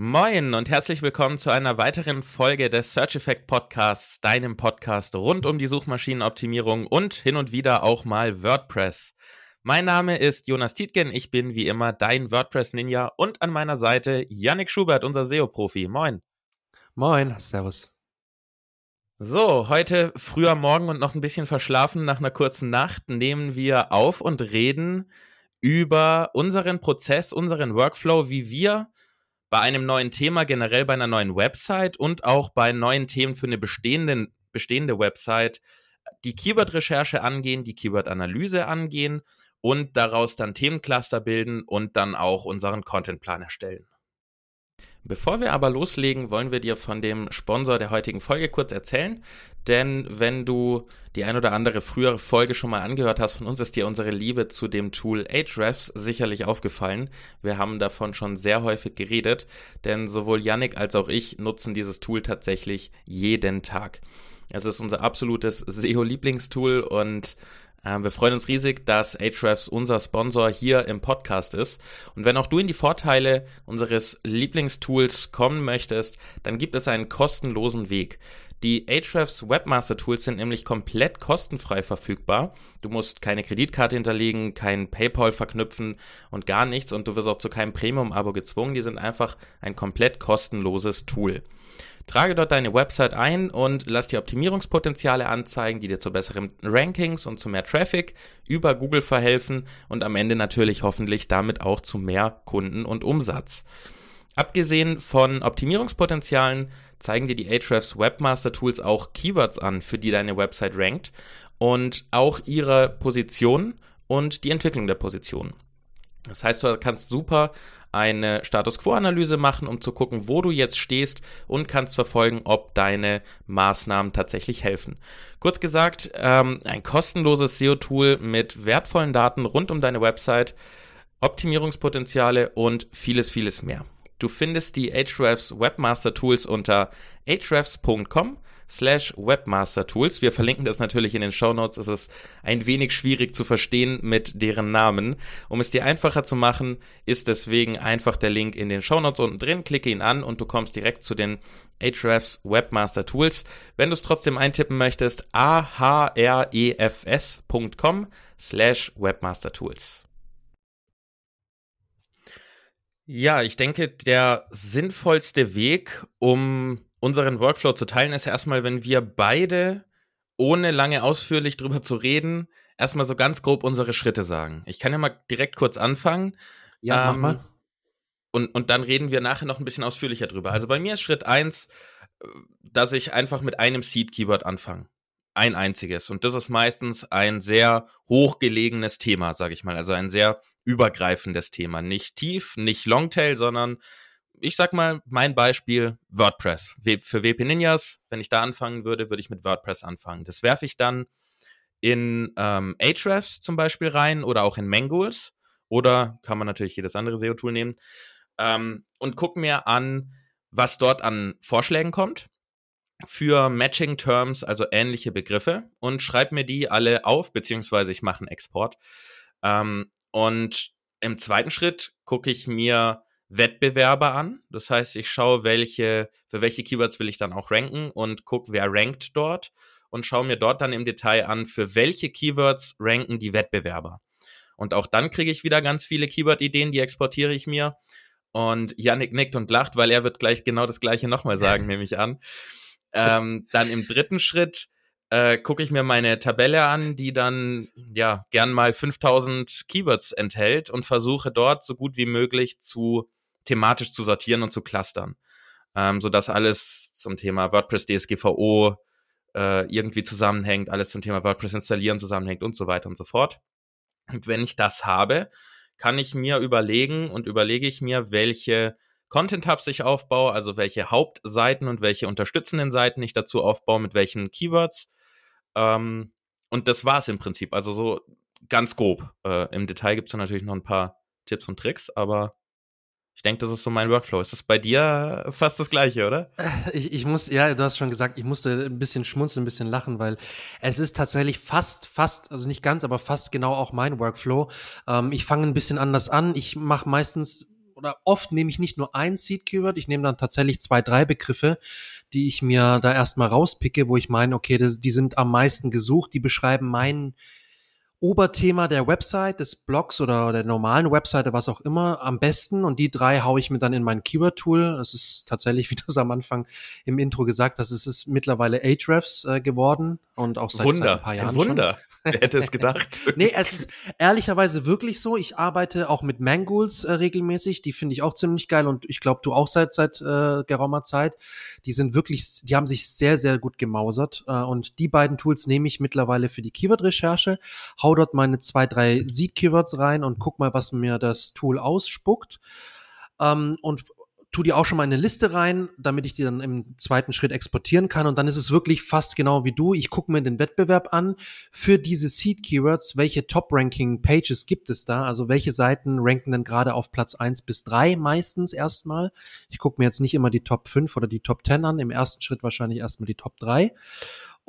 Moin und herzlich willkommen zu einer weiteren Folge des Search Effect Podcasts, deinem Podcast rund um die Suchmaschinenoptimierung und hin und wieder auch mal WordPress. Mein Name ist Jonas Tietgen, ich bin wie immer dein WordPress-Ninja und an meiner Seite Yannick Schubert, unser SEO-Profi. Moin. Moin, servus. So, heute früher Morgen und noch ein bisschen verschlafen nach einer kurzen Nacht nehmen wir auf und reden über unseren Prozess, unseren Workflow, wie wir bei einem neuen Thema, generell bei einer neuen Website und auch bei neuen Themen für eine bestehende, bestehende Website die Keyword-Recherche angehen, die Keyword-Analyse angehen und daraus dann Themencluster bilden und dann auch unseren Contentplan erstellen. Bevor wir aber loslegen, wollen wir dir von dem Sponsor der heutigen Folge kurz erzählen. Denn wenn du die ein oder andere frühere Folge schon mal angehört hast von uns, ist dir unsere Liebe zu dem Tool Ahrefs sicherlich aufgefallen. Wir haben davon schon sehr häufig geredet, denn sowohl Yannick als auch ich nutzen dieses Tool tatsächlich jeden Tag. Es ist unser absolutes SEO-Lieblingstool und wir freuen uns riesig, dass Ahrefs unser Sponsor hier im Podcast ist. Und wenn auch du in die Vorteile unseres Lieblingstools kommen möchtest, dann gibt es einen kostenlosen Weg. Die Ahrefs Webmaster Tools sind nämlich komplett kostenfrei verfügbar. Du musst keine Kreditkarte hinterlegen, kein PayPal verknüpfen und gar nichts und du wirst auch zu keinem Premium-Abo gezwungen. Die sind einfach ein komplett kostenloses Tool. Trage dort deine Website ein und lass dir Optimierungspotenziale anzeigen, die dir zu besseren Rankings und zu mehr Traffic über Google verhelfen und am Ende natürlich hoffentlich damit auch zu mehr Kunden und Umsatz. Abgesehen von Optimierungspotenzialen zeigen dir die Ahrefs Webmaster Tools auch Keywords an, für die deine Website rankt und auch ihre Position und die Entwicklung der Position. Das heißt, du kannst super eine Status Quo-Analyse machen, um zu gucken, wo du jetzt stehst und kannst verfolgen, ob deine Maßnahmen tatsächlich helfen. Kurz gesagt, ähm, ein kostenloses SEO-Tool mit wertvollen Daten rund um deine Website, Optimierungspotenziale und vieles, vieles mehr. Du findest die Ahrefs Webmaster Tools unter ahrefs.com slash Webmaster Tools. Wir verlinken das natürlich in den Show Notes. Es ist ein wenig schwierig zu verstehen mit deren Namen. Um es dir einfacher zu machen, ist deswegen einfach der Link in den Show Notes unten drin. Klicke ihn an und du kommst direkt zu den Ahrefs Webmaster Tools. Wenn du es trotzdem eintippen möchtest, ahrefs.com slash Webmaster Tools. Ja, ich denke, der sinnvollste Weg, um unseren Workflow zu teilen, ist ja erstmal, wenn wir beide, ohne lange ausführlich drüber zu reden, erstmal so ganz grob unsere Schritte sagen. Ich kann ja mal direkt kurz anfangen. Ja, ähm, mach mal. Und, und dann reden wir nachher noch ein bisschen ausführlicher drüber. Also bei mir ist Schritt eins, äh, dass ich einfach mit einem Seed-Keyword anfange. Ein einziges. Und das ist meistens ein sehr hochgelegenes Thema, sage ich mal. Also ein sehr übergreifendes Thema. Nicht tief, nicht Longtail, sondern ich sag mal, mein Beispiel WordPress. Für WP Ninjas, wenn ich da anfangen würde, würde ich mit WordPress anfangen. Das werfe ich dann in ähm, Ahrefs zum Beispiel rein oder auch in Mangools oder kann man natürlich jedes andere SEO-Tool nehmen ähm, und gucke mir an, was dort an Vorschlägen kommt für Matching Terms, also ähnliche Begriffe und schreibe mir die alle auf, beziehungsweise ich mache einen Export. Ähm, und im zweiten Schritt gucke ich mir Wettbewerber an. Das heißt, ich schaue, welche, für welche Keywords will ich dann auch ranken und gucke, wer rankt dort und schaue mir dort dann im Detail an, für welche Keywords ranken die Wettbewerber. Und auch dann kriege ich wieder ganz viele Keyword-Ideen, die exportiere ich mir. Und Yannick nickt und lacht, weil er wird gleich genau das gleiche nochmal sagen, nehme ich an. Ähm, dann im dritten Schritt äh, gucke ich mir meine Tabelle an, die dann ja gern mal 5000 Keywords enthält und versuche dort so gut wie möglich zu thematisch zu sortieren und zu clustern. Ähm, sodass alles zum Thema WordPress DSGVO äh, irgendwie zusammenhängt, alles zum Thema WordPress installieren zusammenhängt und so weiter und so fort. Und wenn ich das habe, kann ich mir überlegen und überlege ich mir, welche Content Hubs ich aufbaue, also welche Hauptseiten und welche unterstützenden Seiten ich dazu aufbaue, mit welchen Keywords. Ähm, und das war es im Prinzip. Also so ganz grob. Äh, Im Detail gibt es natürlich noch ein paar Tipps und Tricks, aber ich denke, das ist so mein Workflow. Ist das bei dir fast das gleiche, oder? Ich, ich muss, ja, du hast schon gesagt, ich musste ein bisschen schmunzeln, ein bisschen lachen, weil es ist tatsächlich fast, fast, also nicht ganz, aber fast genau auch mein Workflow. Ähm, ich fange ein bisschen anders an. Ich mache meistens oder oft nehme ich nicht nur ein Seed-Keyword, ich nehme dann tatsächlich zwei, drei Begriffe, die ich mir da erstmal rauspicke, wo ich meine, okay, das, die sind am meisten gesucht, die beschreiben meinen Oberthema der Website, des Blogs oder der normalen Webseite, was auch immer, am besten. Und die drei haue ich mir dann in mein Keyword-Tool. Das ist tatsächlich, wie du es am Anfang im Intro gesagt hast, es ist mittlerweile Ahrefs äh, geworden und auch seit, Wunder, seit ein paar Jahren. Ein Wunder. Schon. Wer hätte es gedacht? nee, es ist ehrlicherweise wirklich so. Ich arbeite auch mit Mangools äh, regelmäßig. Die finde ich auch ziemlich geil und ich glaube, du auch seit seit äh, geraumer Zeit. Die sind wirklich, die haben sich sehr, sehr gut gemausert. Äh, und die beiden Tools nehme ich mittlerweile für die Keyword-Recherche, hau dort meine zwei, drei Seed-Keywords rein und guck mal, was mir das Tool ausspuckt. Ähm, und tu die auch schon mal in eine Liste rein, damit ich die dann im zweiten Schritt exportieren kann. Und dann ist es wirklich fast genau wie du. Ich gucke mir den Wettbewerb an für diese Seed-Keywords. Welche Top-Ranking-Pages gibt es da? Also welche Seiten ranken denn gerade auf Platz eins bis drei meistens erstmal? Ich gucke mir jetzt nicht immer die Top 5 oder die Top 10 an. Im ersten Schritt wahrscheinlich erstmal die Top 3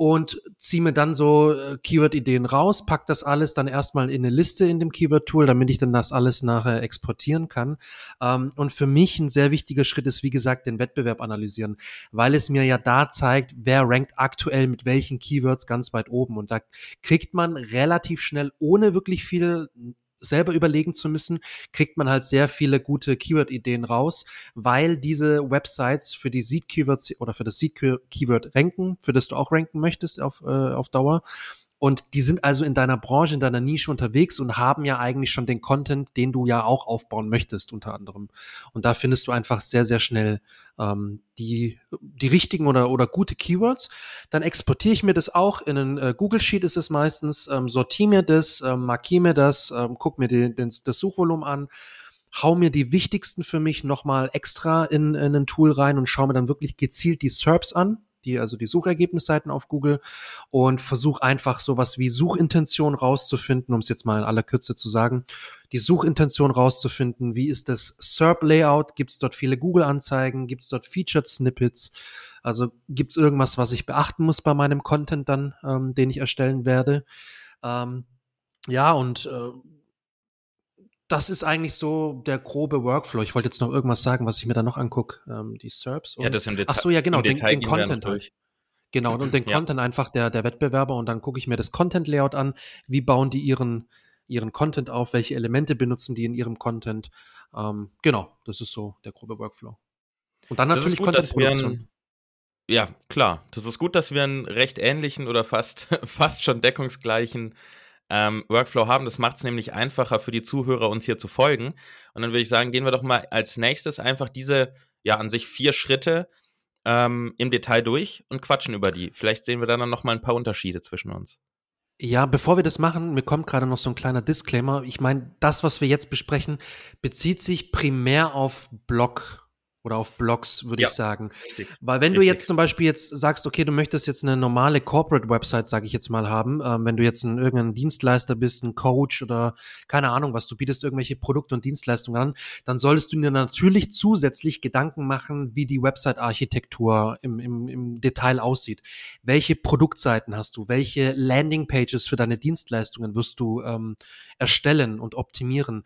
und ziehe mir dann so äh, Keyword-Ideen raus, pack das alles dann erstmal in eine Liste in dem Keyword-Tool, damit ich dann das alles nachher exportieren kann. Ähm, und für mich ein sehr wichtiger Schritt ist, wie gesagt, den Wettbewerb analysieren, weil es mir ja da zeigt, wer rankt aktuell mit welchen Keywords ganz weit oben. Und da kriegt man relativ schnell, ohne wirklich viel selber überlegen zu müssen, kriegt man halt sehr viele gute Keyword-Ideen raus, weil diese Websites für die Seed-Keywords oder für das Seed-Keyword ranken, für das du auch ranken möchtest auf, äh, auf Dauer. Und die sind also in deiner Branche, in deiner Nische unterwegs und haben ja eigentlich schon den Content, den du ja auch aufbauen möchtest, unter anderem. Und da findest du einfach sehr, sehr schnell ähm, die, die richtigen oder, oder gute Keywords. Dann exportiere ich mir das auch in einen äh, Google Sheet ist es meistens, ähm, sortiere mir das, ähm, markiere mir das, ähm, guck mir die, den, das Suchvolumen an, hau mir die wichtigsten für mich nochmal extra in, in ein Tool rein und schaue mir dann wirklich gezielt die SERPs an, die, also die Suchergebnisseiten auf Google und versuche einfach sowas wie Suchintention rauszufinden, um es jetzt mal in aller Kürze zu sagen, die Suchintention rauszufinden, wie ist das SERP-Layout, gibt es dort viele Google-Anzeigen, gibt es dort Featured Snippets, also gibt es irgendwas, was ich beachten muss bei meinem Content dann, ähm, den ich erstellen werde. Ähm, ja, und äh, das ist eigentlich so der grobe Workflow. Ich wollte jetzt noch irgendwas sagen, was ich mir da noch angucke. Ähm, die SERPs. Ja, das im Detail. Ach so, ja, genau, den, den Content halt. Genau, und den ja. Content einfach der, der Wettbewerber und dann gucke ich mir das Content-Layout an. Wie bauen die ihren, ihren Content auf? Welche Elemente benutzen die in ihrem Content? Ähm, genau, das ist so der grobe Workflow. Und dann natürlich Content-Produktion. Ja, klar. Das ist gut, dass wir einen recht ähnlichen oder fast, fast schon deckungsgleichen ähm, Workflow haben. Das macht es nämlich einfacher für die Zuhörer, uns hier zu folgen. Und dann würde ich sagen, gehen wir doch mal als nächstes einfach diese, ja, an sich vier Schritte ähm, im Detail durch und quatschen über die. Vielleicht sehen wir dann noch mal ein paar Unterschiede zwischen uns. Ja, bevor wir das machen, mir kommt gerade noch so ein kleiner Disclaimer. Ich meine, das, was wir jetzt besprechen, bezieht sich primär auf Blog oder auf Blogs, würde ja, ich sagen. Richtig, Weil wenn richtig. du jetzt zum Beispiel jetzt sagst, okay, du möchtest jetzt eine normale Corporate-Website, sage ich jetzt mal, haben, ähm, wenn du jetzt ein, irgendein Dienstleister bist, ein Coach oder keine Ahnung was, du bietest irgendwelche Produkte und Dienstleistungen an, dann solltest du dir natürlich zusätzlich Gedanken machen, wie die Website-Architektur im, im, im Detail aussieht. Welche Produktseiten hast du? Welche Landing-Pages für deine Dienstleistungen wirst du ähm, erstellen und optimieren?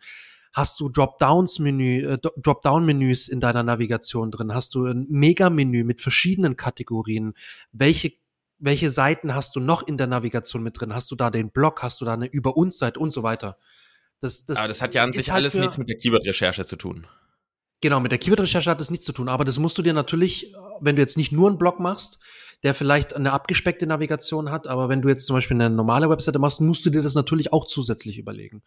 Hast du Dropdowns-Menü, äh, Dropdown-Menüs in deiner Navigation drin? Hast du ein Mega-Menü mit verschiedenen Kategorien? Welche welche Seiten hast du noch in der Navigation mit drin? Hast du da den Blog? Hast du da eine Über uns Seite und so weiter? Das, das, aber das hat ja an sich halt alles nichts mit der Keyword-Recherche zu tun. Genau, mit der Keyword-Recherche hat das nichts zu tun. Aber das musst du dir natürlich, wenn du jetzt nicht nur einen Blog machst, der vielleicht eine abgespeckte Navigation hat, aber wenn du jetzt zum Beispiel eine normale Webseite machst, musst du dir das natürlich auch zusätzlich überlegen.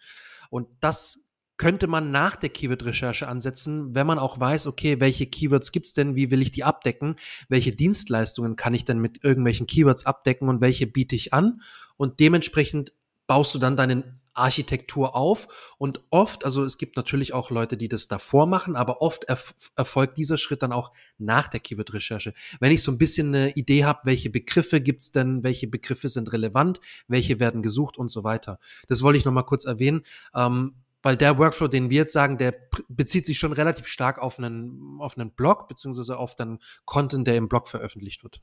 Und das könnte man nach der Keyword-Recherche ansetzen, wenn man auch weiß, okay, welche Keywords gibt's denn, wie will ich die abdecken, welche Dienstleistungen kann ich denn mit irgendwelchen Keywords abdecken und welche biete ich an und dementsprechend baust du dann deine Architektur auf und oft, also es gibt natürlich auch Leute, die das davor machen, aber oft erf erfolgt dieser Schritt dann auch nach der Keyword-Recherche. Wenn ich so ein bisschen eine Idee habe, welche Begriffe gibt's denn, welche Begriffe sind relevant, welche werden gesucht und so weiter. Das wollte ich noch mal kurz erwähnen. Ähm, weil der Workflow, den wir jetzt sagen, der bezieht sich schon relativ stark auf einen, auf einen Blog, beziehungsweise auf den Content, der im Blog veröffentlicht wird.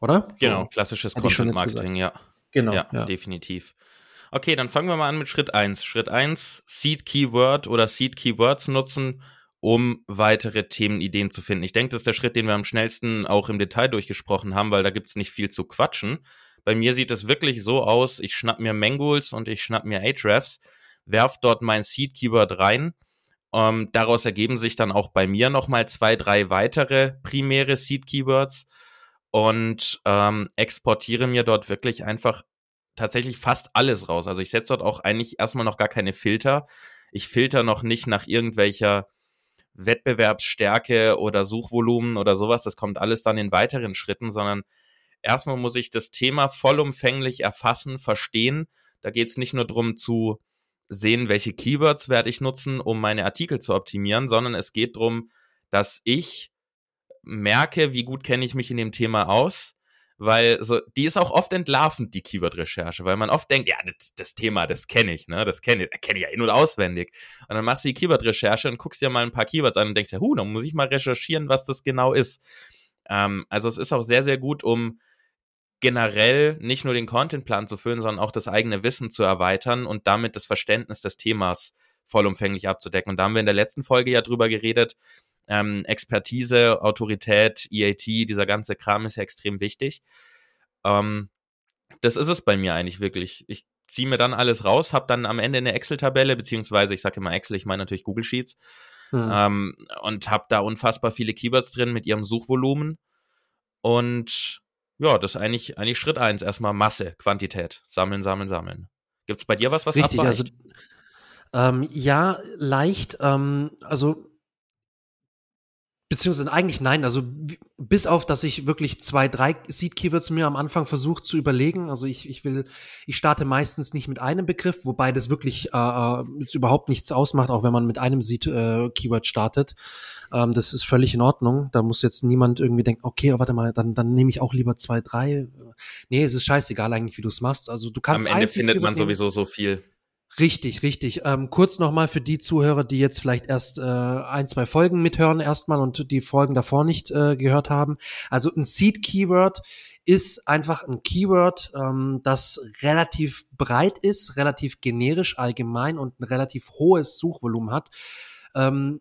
Oder? Genau, klassisches Content Marketing, ja. Genau. Ja, ja, definitiv. Okay, dann fangen wir mal an mit Schritt eins. Schritt eins: Seed Keyword oder Seed Keywords nutzen, um weitere Themenideen zu finden. Ich denke, das ist der Schritt, den wir am schnellsten auch im Detail durchgesprochen haben, weil da gibt es nicht viel zu quatschen. Bei mir sieht es wirklich so aus, ich schnapp mir Mangools und ich schnapp mir Ahrefs, werf dort mein Seed Keyword rein. Ähm, daraus ergeben sich dann auch bei mir nochmal zwei, drei weitere primäre Seed Keywords und ähm, exportiere mir dort wirklich einfach tatsächlich fast alles raus. Also ich setze dort auch eigentlich erstmal noch gar keine Filter. Ich filter noch nicht nach irgendwelcher Wettbewerbsstärke oder Suchvolumen oder sowas. Das kommt alles dann in weiteren Schritten, sondern erstmal muss ich das Thema vollumfänglich erfassen, verstehen. Da geht es nicht nur darum zu sehen, welche Keywords werde ich nutzen, um meine Artikel zu optimieren, sondern es geht darum, dass ich merke, wie gut kenne ich mich in dem Thema aus, weil so, die ist auch oft entlarvend, die Keyword-Recherche, weil man oft denkt, ja, das, das Thema, das kenne ich, ne, das kenne ich, kenne ich ja in- und auswendig. Und dann machst du die Keyword-Recherche und guckst dir mal ein paar Keywords an und denkst ja, hu, dann muss ich mal recherchieren, was das genau ist. Ähm, also es ist auch sehr, sehr gut, um generell nicht nur den Contentplan zu füllen, sondern auch das eigene Wissen zu erweitern und damit das Verständnis des Themas vollumfänglich abzudecken. Und da haben wir in der letzten Folge ja drüber geredet, ähm, Expertise, Autorität, EAT, dieser ganze Kram ist ja extrem wichtig. Ähm, das ist es bei mir eigentlich wirklich. Ich ziehe mir dann alles raus, habe dann am Ende eine Excel-Tabelle, beziehungsweise ich sage immer Excel, ich meine natürlich Google Sheets, hm. ähm, und habe da unfassbar viele Keywords drin mit ihrem Suchvolumen. Und ja, das ist eigentlich, eigentlich Schritt eins. Erstmal Masse, Quantität. Sammeln, sammeln, sammeln. Gibt es bei dir was, was Richtig, also ähm, ja, leicht. Ähm, also Beziehungsweise eigentlich nein, also bis auf, dass ich wirklich zwei, drei Seed-Keywords mir am Anfang versucht zu überlegen. Also ich, ich will, ich starte meistens nicht mit einem Begriff, wobei das wirklich äh, äh jetzt überhaupt nichts ausmacht, auch wenn man mit einem Seed-Keyword äh, startet. Ähm, das ist völlig in Ordnung. Da muss jetzt niemand irgendwie denken, okay, oh, warte mal, dann, dann nehme ich auch lieber zwei, drei. Nee, es ist scheißegal eigentlich, wie du es machst. Also du kannst Am Ende findet man sowieso so viel. Richtig, richtig. Ähm, kurz nochmal für die Zuhörer, die jetzt vielleicht erst äh, ein, zwei Folgen mithören erstmal und die Folgen davor nicht äh, gehört haben. Also ein Seed-Keyword ist einfach ein Keyword, ähm, das relativ breit ist, relativ generisch allgemein und ein relativ hohes Suchvolumen hat. Ähm,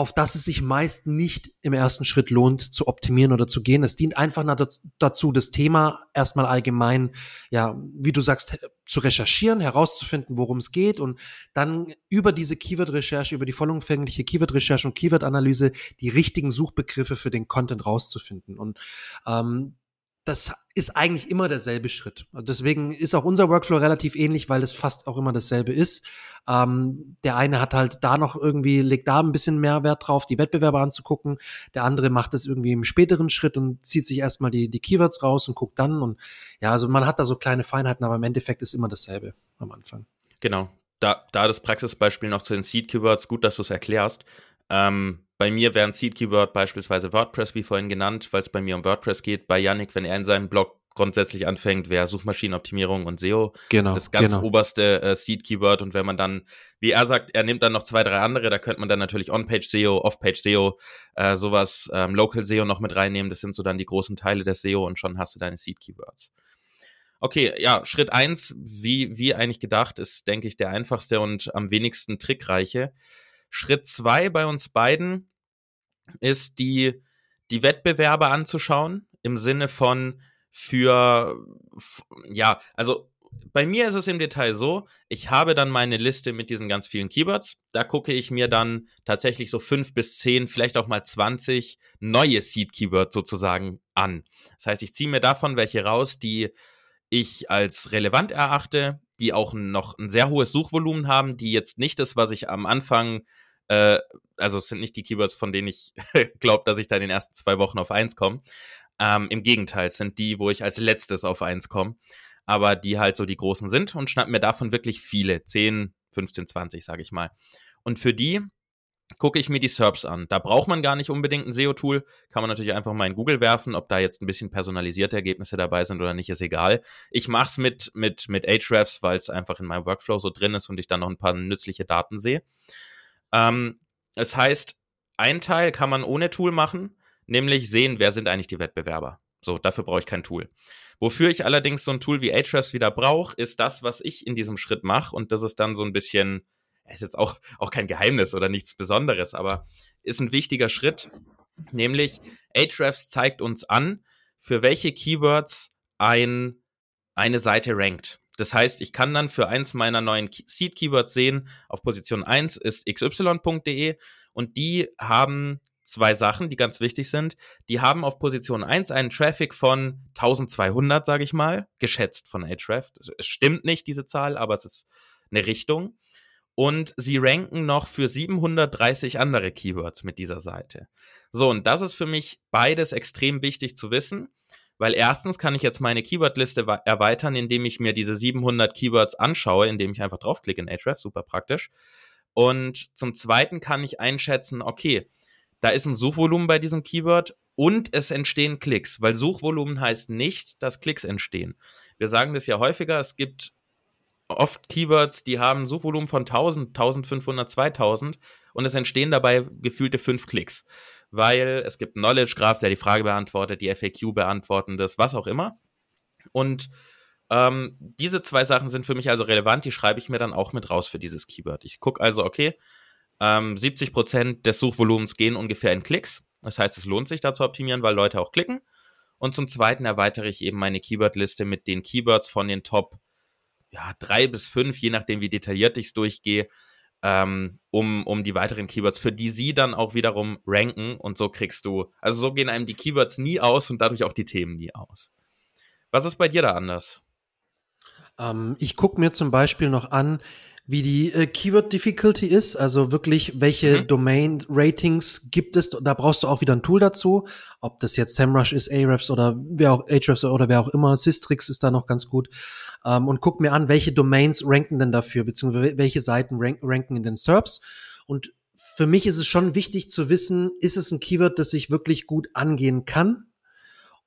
auf das es sich meist nicht im ersten Schritt lohnt zu optimieren oder zu gehen. Es dient einfach dazu, das Thema erstmal allgemein, ja, wie du sagst, zu recherchieren, herauszufinden, worum es geht und dann über diese Keyword-Recherche, über die vollumfängliche Keyword-Recherche und Keyword-Analyse die richtigen Suchbegriffe für den Content rauszufinden. Und ähm, das ist eigentlich immer derselbe Schritt. Deswegen ist auch unser Workflow relativ ähnlich, weil es fast auch immer dasselbe ist. Ähm, der eine hat halt da noch irgendwie, legt da ein bisschen mehr Wert drauf, die Wettbewerber anzugucken. Der andere macht das irgendwie im späteren Schritt und zieht sich erstmal die, die Keywords raus und guckt dann. Und ja, also man hat da so kleine Feinheiten, aber im Endeffekt ist immer dasselbe am Anfang. Genau. Da, da das Praxisbeispiel noch zu den Seed-Keywords, gut, dass du es erklärst. Ähm, bei mir wäre ein Seed-Keyword beispielsweise WordPress, wie vorhin genannt, weil es bei mir um WordPress geht. Bei Yannick, wenn er in seinem Blog grundsätzlich anfängt, wäre Suchmaschinenoptimierung und SEO genau, das ganz genau. oberste äh, Seed-Keyword. Und wenn man dann, wie er sagt, er nimmt dann noch zwei, drei andere, da könnte man dann natürlich On-Page-SEO, Off-Page-SEO, äh, sowas, ähm, Local-SEO noch mit reinnehmen. Das sind so dann die großen Teile des SEO und schon hast du deine Seed-Keywords. Okay, ja, Schritt eins, wie, wie eigentlich gedacht, ist, denke ich, der einfachste und am wenigsten trickreiche. Schritt zwei bei uns beiden ist die, die Wettbewerbe anzuschauen im Sinne von für, ja, also bei mir ist es im Detail so, ich habe dann meine Liste mit diesen ganz vielen Keywords. Da gucke ich mir dann tatsächlich so fünf bis zehn, vielleicht auch mal 20 neue Seed-Keywords sozusagen an. Das heißt, ich ziehe mir davon welche raus, die ich als relevant erachte, die auch noch ein sehr hohes Suchvolumen haben, die jetzt nicht das, was ich am Anfang äh, also es sind nicht die Keywords, von denen ich glaube, dass ich da in den ersten zwei Wochen auf eins komme. Ähm, Im Gegenteil, es sind die, wo ich als letztes auf eins komme. Aber die halt so die großen sind und schnapp mir davon wirklich viele. 10, 15, 20, sage ich mal. Und für die gucke ich mir die SERPs an. Da braucht man gar nicht unbedingt ein SEO-Tool. Kann man natürlich einfach mal in Google werfen. Ob da jetzt ein bisschen personalisierte Ergebnisse dabei sind oder nicht, ist egal. Ich mache es mit, mit, mit Ahrefs, weil es einfach in meinem Workflow so drin ist und ich dann noch ein paar nützliche Daten sehe. Ähm, es heißt, ein Teil kann man ohne Tool machen, nämlich sehen, wer sind eigentlich die Wettbewerber. So, dafür brauche ich kein Tool. Wofür ich allerdings so ein Tool wie Ahrefs wieder brauche, ist das, was ich in diesem Schritt mache. Und das ist dann so ein bisschen, ist jetzt auch, auch kein Geheimnis oder nichts Besonderes, aber ist ein wichtiger Schritt, nämlich Ahrefs zeigt uns an, für welche Keywords ein, eine Seite rankt. Das heißt, ich kann dann für eins meiner neuen Seed-Keywords sehen, auf Position 1 ist xy.de und die haben zwei Sachen, die ganz wichtig sind. Die haben auf Position 1 einen Traffic von 1200, sage ich mal, geschätzt von Ahrefs. Es stimmt nicht, diese Zahl, aber es ist eine Richtung. Und sie ranken noch für 730 andere Keywords mit dieser Seite. So, und das ist für mich beides extrem wichtig zu wissen, weil erstens kann ich jetzt meine Keywordliste erweitern, indem ich mir diese 700 Keywords anschaue, indem ich einfach draufklicke in Ahrefs, super praktisch. Und zum Zweiten kann ich einschätzen, okay, da ist ein Suchvolumen bei diesem Keyword und es entstehen Klicks, weil Suchvolumen heißt nicht, dass Klicks entstehen. Wir sagen das ja häufiger, es gibt oft Keywords, die haben Suchvolumen von 1000, 1500, 2000 und es entstehen dabei gefühlte fünf Klicks, weil es gibt Knowledge Graph, der die Frage beantwortet, die FAQ beantworten das, was auch immer. Und ähm, diese zwei Sachen sind für mich also relevant, die schreibe ich mir dann auch mit raus für dieses Keyword. Ich gucke also, okay, ähm, 70% des Suchvolumens gehen ungefähr in Klicks. Das heißt, es lohnt sich da zu optimieren, weil Leute auch klicken. Und zum Zweiten erweitere ich eben meine Keywordliste mit den Keywords von den Top ja, drei bis fünf, je nachdem, wie detailliert ich es durchgehe, ähm, um, um die weiteren Keywords, für die sie dann auch wiederum ranken. Und so kriegst du, also so gehen einem die Keywords nie aus und dadurch auch die Themen nie aus. Was ist bei dir da anders? Ähm, ich gucke mir zum Beispiel noch an, wie die äh, Keyword Difficulty ist, also wirklich, welche mhm. Domain Ratings gibt es. Da brauchst du auch wieder ein Tool dazu. Ob das jetzt SEMrush ist, Ahrefs oder wer auch Ahrefs oder wer auch immer, Systrix ist da noch ganz gut. Ähm, und guck mir an, welche Domains ranken denn dafür, beziehungsweise welche Seiten rank ranken in den SERPs. Und für mich ist es schon wichtig zu wissen, ist es ein Keyword, das sich wirklich gut angehen kann?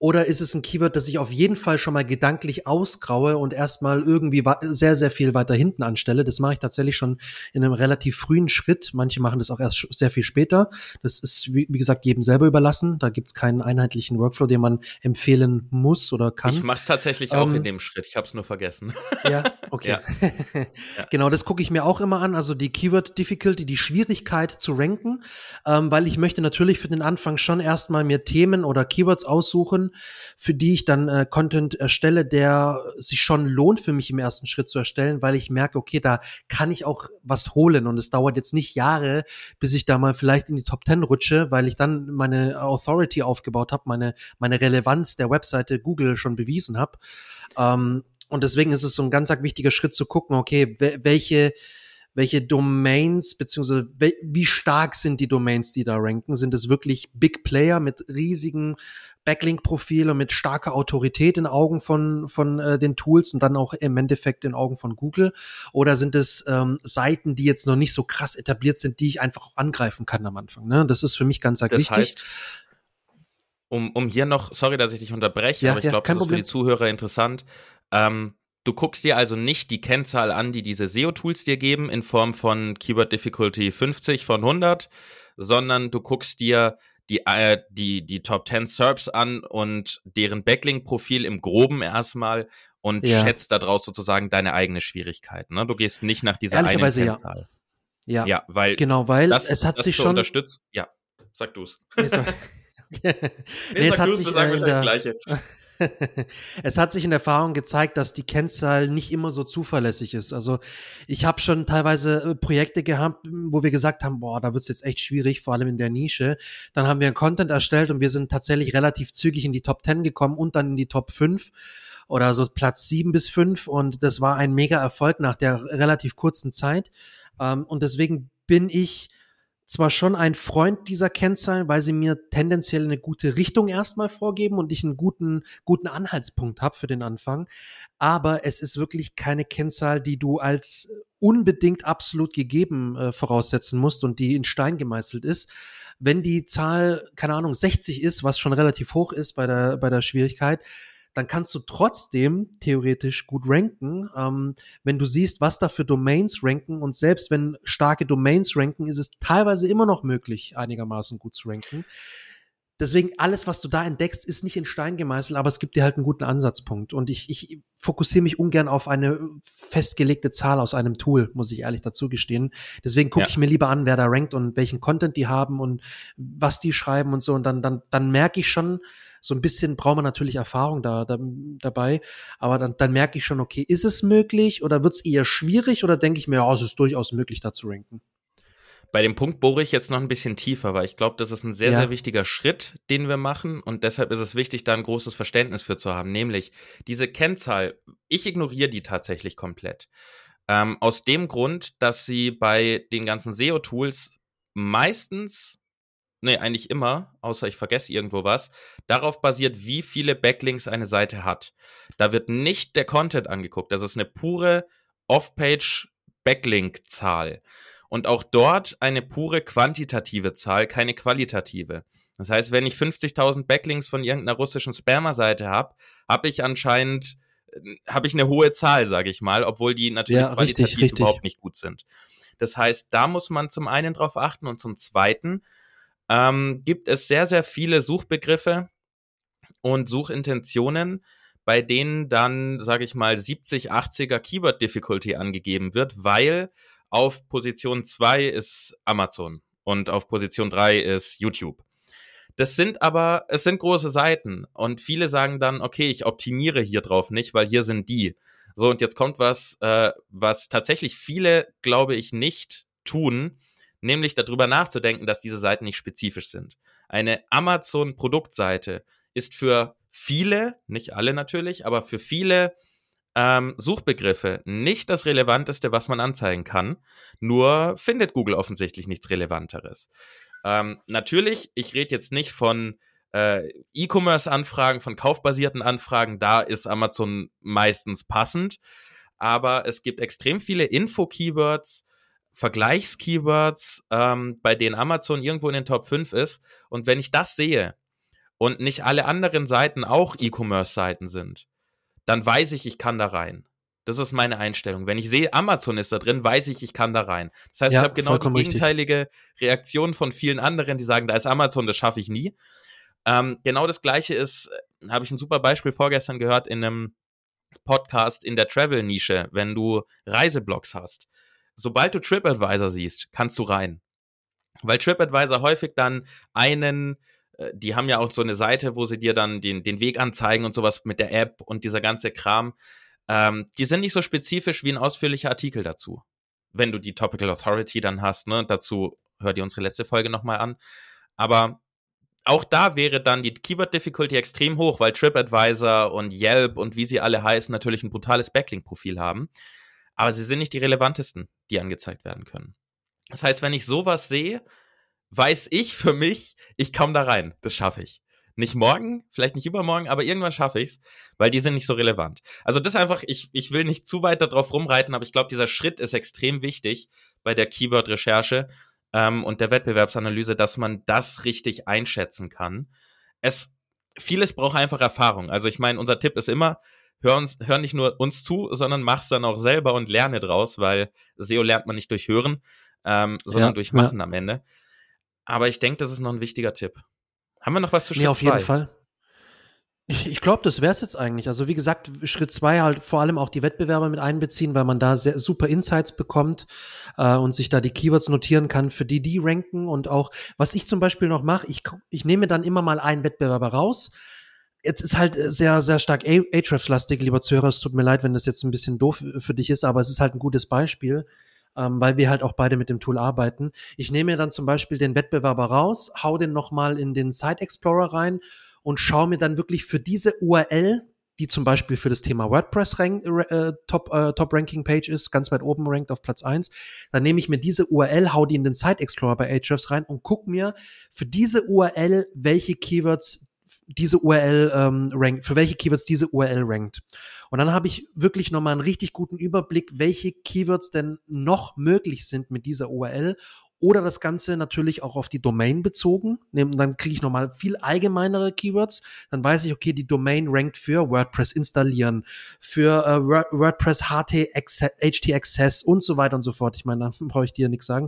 Oder ist es ein Keyword, das ich auf jeden Fall schon mal gedanklich ausgraue und erstmal irgendwie sehr, sehr viel weiter hinten anstelle? Das mache ich tatsächlich schon in einem relativ frühen Schritt. Manche machen das auch erst sehr viel später. Das ist, wie, wie gesagt, jedem selber überlassen. Da gibt es keinen einheitlichen Workflow, den man empfehlen muss oder kann. Ich mache es tatsächlich ähm, auch in dem Schritt. Ich habe es nur vergessen. Ja, okay. Ja. genau, das gucke ich mir auch immer an. Also die Keyword Difficulty, die Schwierigkeit zu ranken, ähm, weil ich möchte natürlich für den Anfang schon erstmal mir Themen oder Keywords aussuchen, für die ich dann äh, Content erstelle, der sich schon lohnt für mich im ersten Schritt zu erstellen, weil ich merke, okay, da kann ich auch was holen und es dauert jetzt nicht Jahre, bis ich da mal vielleicht in die Top 10 rutsche, weil ich dann meine Authority aufgebaut habe, meine, meine Relevanz der Webseite Google schon bewiesen habe. Ähm, und deswegen ist es so ein ganz wichtiger Schritt zu gucken, okay, welche welche Domains, beziehungsweise wie stark sind die Domains, die da ranken? Sind es wirklich Big Player mit riesigen Backlink-Profil und mit starker Autorität in Augen von, von äh, den Tools und dann auch im Endeffekt in Augen von Google? Oder sind es ähm, Seiten, die jetzt noch nicht so krass etabliert sind, die ich einfach auch angreifen kann am Anfang? Ne? Das ist für mich ganz, ganz das wichtig. Heißt, um, um hier noch, sorry, dass ich dich unterbreche, ja, aber ich ja, glaube, das ist für die Zuhörer interessant. Ähm, Du guckst dir also nicht die Kennzahl an, die diese SEO-Tools dir geben, in Form von Keyword Difficulty 50 von 100, sondern du guckst dir die, äh, die, die Top 10 SERPs an und deren Backlink-Profil im Groben erstmal und ja. schätzt daraus sozusagen deine eigene Schwierigkeit. Ne? Du gehst nicht nach dieser einen Kennzahl. Ja. ja. ja, weil genau, weil das, es hat sich schon unterstützt. Ja, sag du's. Nee, nee, nee, es hat sich, wir sagen äh, das Gleiche. es hat sich in Erfahrung gezeigt, dass die Kennzahl nicht immer so zuverlässig ist. Also ich habe schon teilweise äh, Projekte gehabt, wo wir gesagt haben, boah, da wird's jetzt echt schwierig, vor allem in der Nische. Dann haben wir einen Content erstellt und wir sind tatsächlich relativ zügig in die Top 10 gekommen und dann in die Top 5 oder so Platz 7 bis 5 und das war ein mega Erfolg nach der relativ kurzen Zeit. Ähm, und deswegen bin ich zwar schon ein Freund dieser Kennzahlen, weil sie mir tendenziell eine gute Richtung erstmal vorgeben und ich einen guten, guten Anhaltspunkt habe für den Anfang. Aber es ist wirklich keine Kennzahl, die du als unbedingt absolut gegeben äh, voraussetzen musst und die in Stein gemeißelt ist. Wenn die Zahl, keine Ahnung, 60 ist, was schon relativ hoch ist bei der, bei der Schwierigkeit, dann kannst du trotzdem theoretisch gut ranken, ähm, wenn du siehst, was da für Domains ranken und selbst wenn starke Domains ranken, ist es teilweise immer noch möglich, einigermaßen gut zu ranken. deswegen alles, was du da entdeckst, ist nicht in Stein gemeißelt, aber es gibt dir halt einen guten Ansatzpunkt. Und ich, ich fokussiere mich ungern auf eine festgelegte Zahl aus einem Tool, muss ich ehrlich dazu gestehen. Deswegen gucke ja. ich mir lieber an, wer da rankt und welchen Content die haben und was die schreiben und so. Und dann, dann, dann merke ich schon, so ein bisschen braucht man natürlich Erfahrung da, da dabei, aber dann, dann merke ich schon, okay, ist es möglich oder wird es eher schwierig oder denke ich mir, ja, es ist durchaus möglich, da zu ranken? Bei dem Punkt bohre ich jetzt noch ein bisschen tiefer, weil ich glaube, das ist ein sehr, ja. sehr wichtiger Schritt, den wir machen. Und deshalb ist es wichtig, da ein großes Verständnis für zu haben. Nämlich diese Kennzahl, ich ignoriere die tatsächlich komplett. Ähm, aus dem Grund, dass sie bei den ganzen SEO-Tools meistens, nee, eigentlich immer, außer ich vergesse irgendwo was, darauf basiert, wie viele Backlinks eine Seite hat. Da wird nicht der Content angeguckt. Das ist eine pure Off-Page Backlink-Zahl und auch dort eine pure quantitative Zahl, keine qualitative. Das heißt, wenn ich 50.000 Backlinks von irgendeiner russischen Spammer-Seite habe, habe ich anscheinend habe ich eine hohe Zahl, sage ich mal, obwohl die natürlich ja, qualitativ richtig, richtig. überhaupt nicht gut sind. Das heißt, da muss man zum einen drauf achten und zum zweiten ähm, gibt es sehr, sehr viele Suchbegriffe und Suchintentionen, bei denen dann, sage ich mal, 70, 80er Keyword Difficulty angegeben wird, weil auf Position 2 ist Amazon und auf Position 3 ist YouTube. Das sind aber, es sind große Seiten und viele sagen dann, okay, ich optimiere hier drauf nicht, weil hier sind die. So, und jetzt kommt was, äh, was tatsächlich viele, glaube ich, nicht tun, nämlich darüber nachzudenken, dass diese Seiten nicht spezifisch sind. Eine Amazon-Produktseite ist für viele, nicht alle natürlich, aber für viele ähm, Suchbegriffe nicht das Relevanteste, was man anzeigen kann. Nur findet Google offensichtlich nichts Relevanteres. Ähm, natürlich, ich rede jetzt nicht von äh, E-Commerce-Anfragen, von kaufbasierten Anfragen. Da ist Amazon meistens passend. Aber es gibt extrem viele Info-Keywords, Vergleichs-Keywords, ähm, bei denen Amazon irgendwo in den Top 5 ist. Und wenn ich das sehe und nicht alle anderen Seiten auch E-Commerce-Seiten sind, dann weiß ich, ich kann da rein. Das ist meine Einstellung. Wenn ich sehe, Amazon ist da drin, weiß ich, ich kann da rein. Das heißt, ja, ich habe genau die gegenteilige richtig. Reaktion von vielen anderen, die sagen, da ist Amazon, das schaffe ich nie. Ähm, genau das gleiche ist, äh, habe ich ein super Beispiel vorgestern gehört in einem Podcast in der Travel-Nische, wenn du Reiseblogs hast. Sobald du TripAdvisor siehst, kannst du rein. Weil TripAdvisor häufig dann einen äh, die haben ja auch so eine Seite, wo sie dir dann den, den Weg anzeigen und sowas mit der App und dieser ganze Kram. Ähm, die sind nicht so spezifisch wie ein ausführlicher Artikel dazu. Wenn du die Topical Authority dann hast, ne, dazu hör dir unsere letzte Folge nochmal an. Aber auch da wäre dann die Keyword Difficulty extrem hoch, weil TripAdvisor und Yelp und wie sie alle heißen natürlich ein brutales Backlink-Profil haben. Aber sie sind nicht die relevantesten, die angezeigt werden können. Das heißt, wenn ich sowas sehe, weiß ich für mich, ich komme da rein. Das schaffe ich. Nicht morgen, vielleicht nicht übermorgen, aber irgendwann schaffe ich's, weil die sind nicht so relevant. Also das einfach, ich, ich will nicht zu weit darauf rumreiten, aber ich glaube, dieser Schritt ist extrem wichtig bei der Keyword-Recherche ähm, und der Wettbewerbsanalyse, dass man das richtig einschätzen kann. Es, vieles braucht einfach Erfahrung. Also ich meine, unser Tipp ist immer, hör, uns, hör nicht nur uns zu, sondern mach's dann auch selber und lerne draus, weil SEO lernt man nicht durch Hören, ähm, sondern ja, durch Machen ja. am Ende. Aber ich denke, das ist noch ein wichtiger Tipp. Haben wir noch was zu Schritt 2? Nee, auf zwei? jeden Fall. Ich, ich glaube, das wäre es jetzt eigentlich. Also wie gesagt, Schritt zwei halt vor allem auch die Wettbewerber mit einbeziehen, weil man da sehr super Insights bekommt äh, und sich da die Keywords notieren kann, für die die ranken und auch, was ich zum Beispiel noch mache, ich, ich nehme dann immer mal einen Wettbewerber raus. Jetzt ist halt sehr, sehr stark Ahrefs-lastig, lieber Zuhörer. Es tut mir leid, wenn das jetzt ein bisschen doof für dich ist, aber es ist halt ein gutes Beispiel ähm, weil wir halt auch beide mit dem Tool arbeiten. Ich nehme mir dann zum Beispiel den Wettbewerber raus, hau den nochmal in den Site Explorer rein und schaue mir dann wirklich für diese URL, die zum Beispiel für das Thema WordPress rank, äh, Top, äh, Top Ranking Page ist, ganz weit oben rankt auf Platz eins. Dann nehme ich mir diese URL, hau die in den Site Explorer bei Ahrefs rein und guck mir für diese URL, welche Keywords diese URL ähm, rankt, für welche Keywords diese URL rankt. Und dann habe ich wirklich nochmal einen richtig guten Überblick, welche Keywords denn noch möglich sind mit dieser URL oder das Ganze natürlich auch auf die Domain bezogen. Dann kriege ich nochmal viel allgemeinere Keywords. Dann weiß ich, okay, die Domain rankt für WordPress installieren, für äh, WordPress HT, HT Access und so weiter und so fort. Ich meine, da brauche ich dir nichts sagen.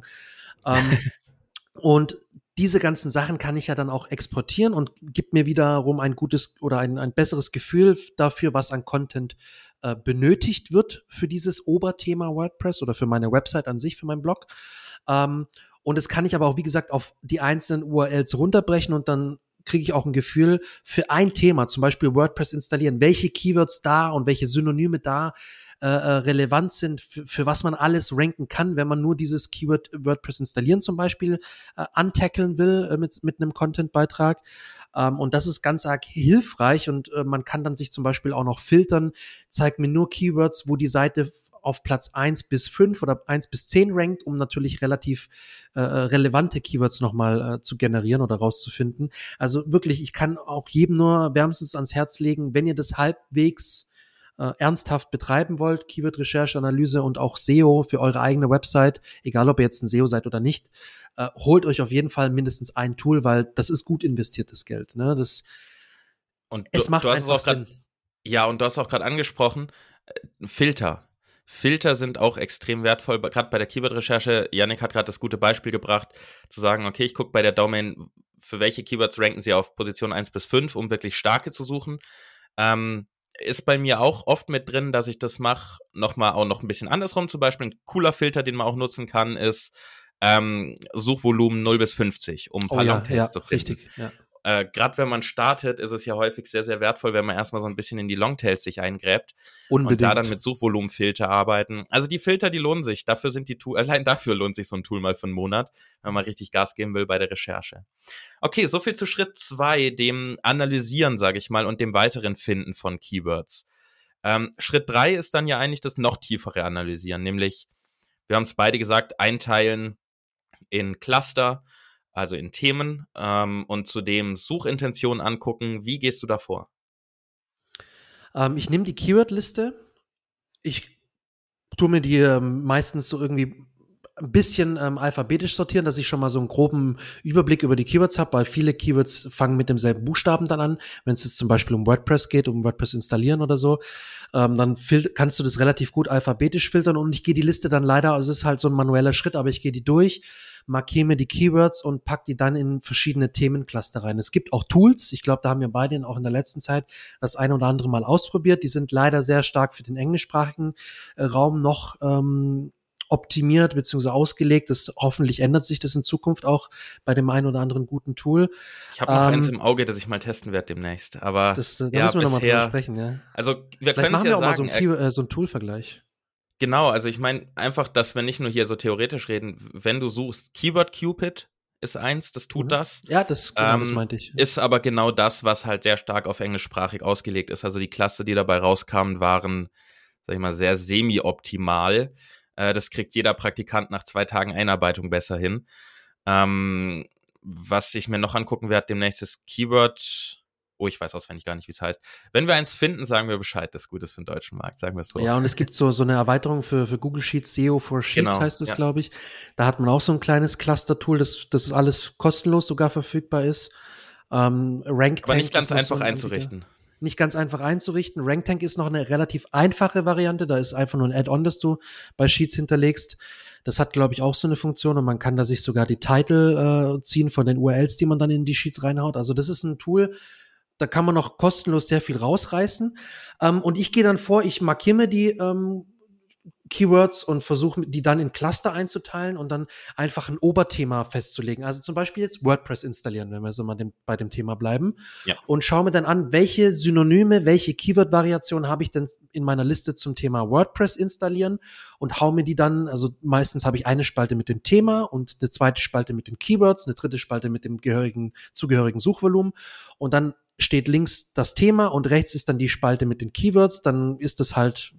ähm, und diese ganzen Sachen kann ich ja dann auch exportieren und gibt mir wiederum ein gutes oder ein, ein besseres Gefühl dafür, was an Content äh, benötigt wird für dieses Oberthema WordPress oder für meine Website an sich, für meinen Blog. Ähm, und das kann ich aber auch, wie gesagt, auf die einzelnen URLs runterbrechen und dann kriege ich auch ein Gefühl für ein Thema, zum Beispiel WordPress installieren, welche Keywords da und welche Synonyme da äh, äh, relevant sind, für, für was man alles ranken kann, wenn man nur dieses Keyword WordPress installieren zum Beispiel äh, untackeln will äh, mit, mit einem Content-Beitrag. Ähm, und das ist ganz arg hilfreich und äh, man kann dann sich zum Beispiel auch noch filtern, zeigt mir nur Keywords, wo die Seite auf Platz eins bis fünf oder eins bis zehn rankt, um natürlich relativ äh, relevante Keywords nochmal äh, zu generieren oder rauszufinden. Also wirklich, ich kann auch jedem nur wärmstens ans Herz legen, wenn ihr das halbwegs äh, ernsthaft betreiben wollt, Keyword-Recherche, Analyse und auch SEO für eure eigene Website, egal ob ihr jetzt ein SEO seid oder nicht, äh, holt euch auf jeden Fall mindestens ein Tool, weil das ist gut investiertes Geld. Ne? Das, und du, es macht du hast einfach es auch grad, Sinn. Ja, und du hast auch gerade angesprochen, äh, Filter. Filter sind auch extrem wertvoll, gerade bei der Keyword-Recherche. Yannick hat gerade das gute Beispiel gebracht, zu sagen, okay, ich gucke bei der Domain, für welche Keywords ranken sie auf Position 1 bis 5, um wirklich starke zu suchen. Ähm, ist bei mir auch oft mit drin, dass ich das mache, nochmal auch noch ein bisschen andersrum. Zum Beispiel ein cooler Filter, den man auch nutzen kann, ist ähm, Suchvolumen 0 bis 50, um ein paar oh, ja, ja, zu finden. Richtig, ja äh, gerade wenn man startet, ist es ja häufig sehr, sehr wertvoll, wenn man erstmal so ein bisschen in die Longtails sich eingräbt Unbedingt. und da dann mit Suchvolumenfilter arbeiten. Also die Filter, die lohnen sich. Dafür sind die Tool, allein dafür lohnt sich so ein Tool mal für einen Monat, wenn man richtig Gas geben will bei der Recherche. Okay, so viel zu Schritt zwei, dem Analysieren, sage ich mal, und dem weiteren Finden von Keywords. Ähm, Schritt drei ist dann ja eigentlich das noch tiefere Analysieren, nämlich, wir haben es beide gesagt, einteilen in Cluster also in Themen ähm, und zudem Suchintentionen angucken. Wie gehst du davor? Ähm, ich nehme die Keyword-Liste. Ich tue mir die ähm, meistens so irgendwie ein bisschen ähm, alphabetisch sortieren, dass ich schon mal so einen groben Überblick über die Keywords habe, weil viele Keywords fangen mit demselben Buchstaben dann an. Wenn es jetzt zum Beispiel um WordPress geht, um WordPress installieren oder so, ähm, dann kannst du das relativ gut alphabetisch filtern und ich gehe die Liste dann leider, also es ist halt so ein manueller Schritt, aber ich gehe die durch markiere mir die Keywords und pack die dann in verschiedene Themencluster rein. Es gibt auch Tools, ich glaube, da haben wir beide auch in der letzten Zeit das eine oder andere Mal ausprobiert. Die sind leider sehr stark für den englischsprachigen äh, Raum noch ähm, optimiert bzw. ausgelegt. Das hoffentlich ändert sich das in Zukunft auch bei dem einen oder anderen guten Tool. Ich habe noch ähm, eins im Auge, das ich mal testen werde demnächst. Aber das, da ja, müssen wir nochmal drüber sprechen, ja. Also wir Vielleicht können machen ja wir auch sagen, mal so ein, äh, so ein Tool-Vergleich. Genau, also ich meine einfach, dass wir nicht nur hier so theoretisch reden, wenn du suchst, Keyword Cupid ist eins, das tut mhm. das. Ja, das, genau, ähm, das meinte ich. Ist aber genau das, was halt sehr stark auf englischsprachig ausgelegt ist. Also die Klasse, die dabei rauskamen, waren, sag ich mal, sehr semi-optimal. Äh, das kriegt jeder Praktikant nach zwei Tagen Einarbeitung besser hin. Ähm, was ich mir noch angucken werde demnächst ist Keyword Oh, ich weiß auswendig gar nicht, wie es heißt. Wenn wir eins finden, sagen wir Bescheid, das gut ist für den deutschen Markt, sagen wir es so. Ja, und es gibt so, so eine Erweiterung für, für Google Sheets, SEO for Sheets genau, heißt es, ja. glaube ich. Da hat man auch so ein kleines Cluster-Tool, das, das alles kostenlos sogar verfügbar ist. Ähm, Rank Aber nicht ganz einfach so einzurichten. Nicht ganz einfach einzurichten. RankTank ist noch eine relativ einfache Variante. Da ist einfach nur ein Add-on, das du bei Sheets hinterlegst. Das hat, glaube ich, auch so eine Funktion und man kann da sich sogar die Title äh, ziehen von den URLs, die man dann in die Sheets reinhaut. Also das ist ein Tool, da kann man noch kostenlos sehr viel rausreißen. Ähm, und ich gehe dann vor, ich markiere mir die ähm, Keywords und versuche die dann in Cluster einzuteilen und dann einfach ein Oberthema festzulegen. Also zum Beispiel jetzt WordPress installieren, wenn wir so mal dem, bei dem Thema bleiben. Ja. Und schaue mir dann an, welche Synonyme, welche Keyword-Variationen habe ich denn in meiner Liste zum Thema WordPress installieren und hau mir die dann, also meistens habe ich eine Spalte mit dem Thema und eine zweite Spalte mit den Keywords, eine dritte Spalte mit dem gehörigen, zugehörigen Suchvolumen und dann steht links das Thema und rechts ist dann die Spalte mit den Keywords. Dann ist es halt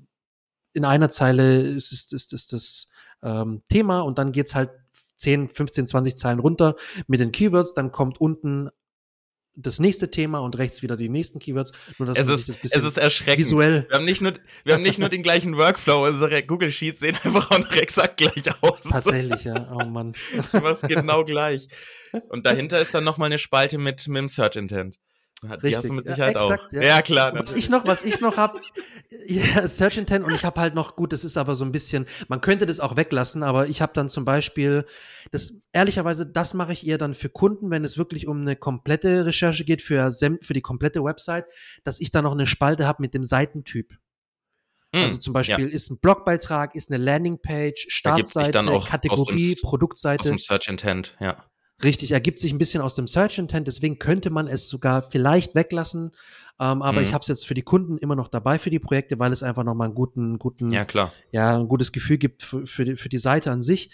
in einer Zeile ist, ist, ist, ist das ähm, Thema und dann geht's halt 10, 15, 20 Zeilen runter mit den Keywords. Dann kommt unten das nächste Thema und rechts wieder die nächsten Keywords. Nur, dass es, ist, es ist erschreckend. Visuell. Wir haben nicht nur, wir haben nicht nur den gleichen Workflow, unsere Google Sheets sehen einfach auch noch exakt gleich aus. Tatsächlich, ja. Oh Mann. Du machst genau gleich. Und dahinter ist dann nochmal eine Spalte mit, mit dem Search Intent. Die Richtig. hast du mit Sicherheit ja, exakt, auch. Ja, ja klar. Was ich noch, was ich noch habe, ja, Search Intent und ich habe halt noch gut, das ist aber so ein bisschen, man könnte das auch weglassen, aber ich habe dann zum Beispiel, das ehrlicherweise, das mache ich eher dann für Kunden, wenn es wirklich um eine komplette Recherche geht für für die komplette Website, dass ich da noch eine Spalte habe mit dem Seitentyp. Hm, Also zum Beispiel ja. ist ein Blogbeitrag, ist eine Landingpage, Startseite, dann auch aus Kategorie, dem- Aus Produktseite. dem Search Intent, ja. Richtig, ergibt sich ein bisschen aus dem Search Intent, deswegen könnte man es sogar vielleicht weglassen. Ähm, aber Mhm. ich habe es jetzt für die Kunden immer noch dabei für die Projekte, weil es einfach nochmal einen guten, guten, Ja, ja. klar. ein gutes Gefühl gibt für, für, die, für die Seite an sich.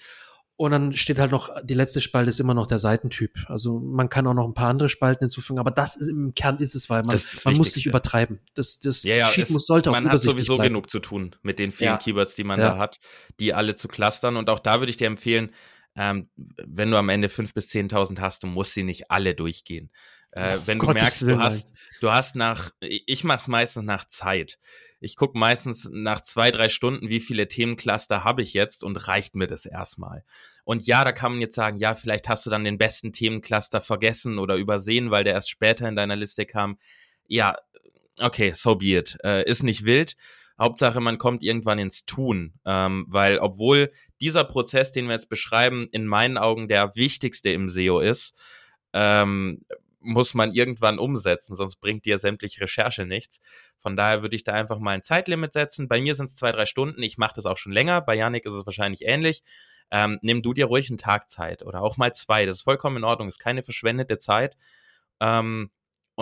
Und dann steht halt noch, die letzte Spalte ist immer noch der Seitentyp. Also man kann auch noch ein paar andere Spalten hinzufügen, aber das ist im Kern ist es, weil man, man muss nicht übertreiben. Das, das Ja, ja, Sheet es, muss, sollte auch man hat sowieso bleiben. genug zu tun mit den vielen Ja. Keywords, die man Ja. da hat, die alle zu clustern. Und auch da würde ich dir empfehlen, ähm, wenn du am Ende 5.000 bis 10.000 hast, du musst sie nicht alle durchgehen. Äh, Oh, wenn du Gottes merkst, Willen, du hast, du hast nach, ich ich mach's meistens nach Zeit. Ich gucke meistens nach zwei, drei Stunden, wie viele Themencluster habe ich jetzt und reicht mir das erstmal. Und ja, da kann man jetzt sagen, ja, vielleicht hast du dann den besten Themencluster vergessen oder übersehen, weil der erst später in deiner Liste kam. Ja, okay, so be it. Äh, ist nicht wild. Hauptsache, man kommt irgendwann ins Tun, ähm, weil obwohl dieser Prozess, den wir jetzt beschreiben, in meinen Augen der wichtigste im SEO ist, ähm, muss man irgendwann umsetzen, sonst bringt dir sämtliche Recherche nichts. Von daher würde ich da einfach mal ein Zeitlimit setzen. Bei mir sind es zwei, drei Stunden. Ich mache das auch schon länger. Bei Yannick ist es wahrscheinlich ähnlich. Ähm, nimm du dir ruhig einen Tag Zeit oder auch mal zwei. Das ist vollkommen in Ordnung. Ist keine verschwendete Zeit. Ähm,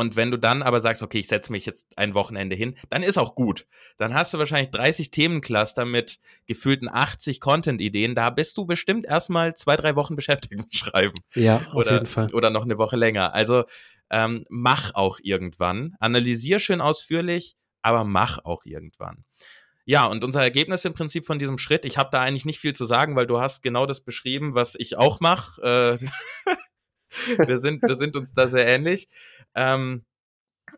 und wenn du dann aber sagst, okay, ich setze mich jetzt ein Wochenende hin, dann ist auch gut. Dann hast du wahrscheinlich 30 Themencluster mit gefühlten 80 Content-Ideen. Da bist du bestimmt erstmal zwei, drei Wochen beschäftigt mit Schreiben. Ja, auf oder, jeden Fall. oder noch eine Woche länger. Also ähm, mach auch irgendwann. Analysier schön ausführlich, aber mach auch irgendwann. Ja, und unser Ergebnis im Prinzip von diesem Schritt, ich habe da eigentlich nicht viel zu sagen, weil du hast genau das beschrieben, was ich auch mache. Äh, wir, sind, wir sind uns da sehr ähnlich. Ähm,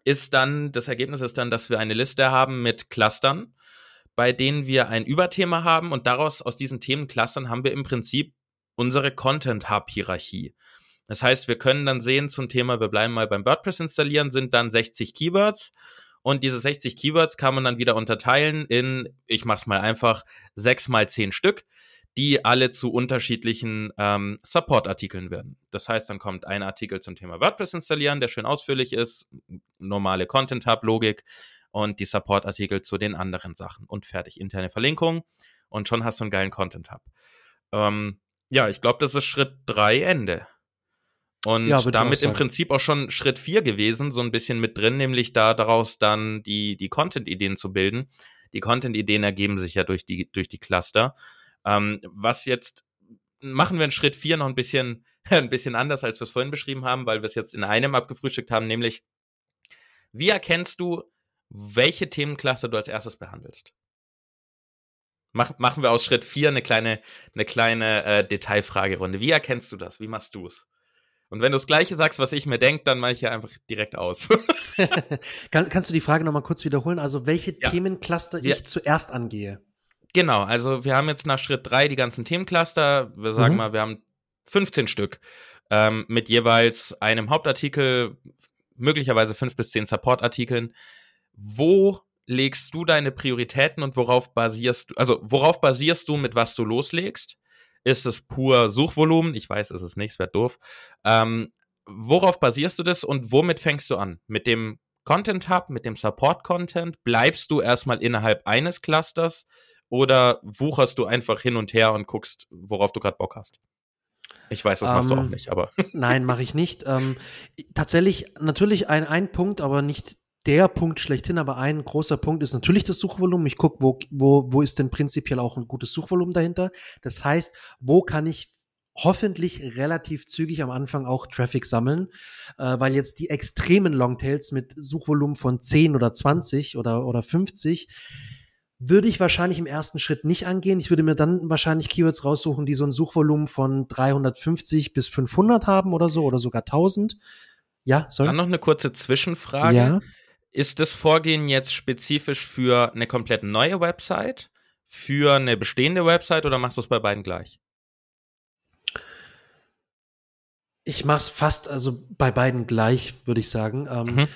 ist dann, das Ergebnis ist dann, dass wir eine Liste haben mit Clustern, bei denen wir ein Überthema haben und daraus, aus diesen Themenclustern haben wir im Prinzip unsere Content Hub Hierarchie. Das heißt, wir können dann sehen zum Thema, wir bleiben mal beim WordPress installieren, sind dann 60 Keywords und diese 60 Keywords kann man dann wieder unterteilen in, ich mach's mal einfach, sechs mal zehn Stück, die alle zu unterschiedlichen ähm, Support-Artikeln werden. Das heißt, dann kommt ein Artikel zum Thema WordPress installieren, der schön ausführlich ist, normale Content-Hub-Logik und die Support-Artikel zu den anderen Sachen und fertig, interne Verlinkung und schon hast du einen geilen Content-Hub. Ähm, ja, ich glaube, das ist Schritt drei Ende. Und Ja, damit im. Prinzip auch schon Schritt vier gewesen, so ein bisschen mit drin, nämlich da daraus dann die, die Content-Ideen zu bilden. Die Content-Ideen ergeben sich ja durch die, durch die Cluster. Ähm, was jetzt machen wir in Schritt vier noch ein bisschen, ein bisschen anders, als wir es vorhin beschrieben haben, weil wir es jetzt in einem abgefrühstückt haben, nämlich wie erkennst du, welche Themencluster du als erstes behandelst? Mach, machen wir aus Schritt vier eine kleine, eine kleine äh, Detailfragerunde. Wie erkennst du das? Wie machst du es? Und wenn du das Gleiche sagst, was ich mir denke, dann mache ich ja einfach direkt aus. Kann, kannst du die Frage nochmal kurz wiederholen? Also, welche Ja. Themencluster Wir- ich zuerst angehe? Genau, also wir haben jetzt nach Schritt drei die ganzen Themencluster. Wir sagen Mhm. mal, wir haben 15 Stück ähm, mit jeweils einem Hauptartikel, möglicherweise fünf bis zehn Supportartikeln. Wo legst du deine Prioritäten und worauf basierst du, also worauf basierst du, mit was du loslegst? Ist es pur Suchvolumen? Ich weiß, ist es nicht, es wäre doof. Ähm, worauf basierst du das und womit fängst du an? Mit dem Content Hub, mit dem Support Content? Bleibst du erstmal innerhalb eines Clusters oder wucherst du einfach hin und her und guckst, worauf du gerade Bock hast? Ich weiß, das machst du auch Ähm, nicht, aber Nein, mache ich nicht. Ähm, tatsächlich natürlich ein, ein Punkt, aber nicht der Punkt schlechthin, aber ein großer Punkt ist natürlich das Suchvolumen. Ich gucke, wo, wo, wo ist denn prinzipiell auch ein gutes Suchvolumen dahinter. Das heißt, wo kann ich hoffentlich relativ zügig am Anfang auch Traffic sammeln, äh, weil jetzt die extremen Longtails mit Suchvolumen von 10 oder 20 oder, oder 50 würde ich wahrscheinlich im ersten Schritt nicht angehen. Ich würde mir dann wahrscheinlich Keywords raussuchen, die so ein Suchvolumen von 350 bis 500 haben oder so oder sogar 1000. Ja, sorry. dann noch eine kurze Zwischenfrage. Ja. Ist das Vorgehen jetzt spezifisch für eine komplett neue Website, für eine bestehende Website oder machst du es bei beiden gleich? Ich mach's fast, also bei beiden gleich, würde ich sagen. Ähm, mhm.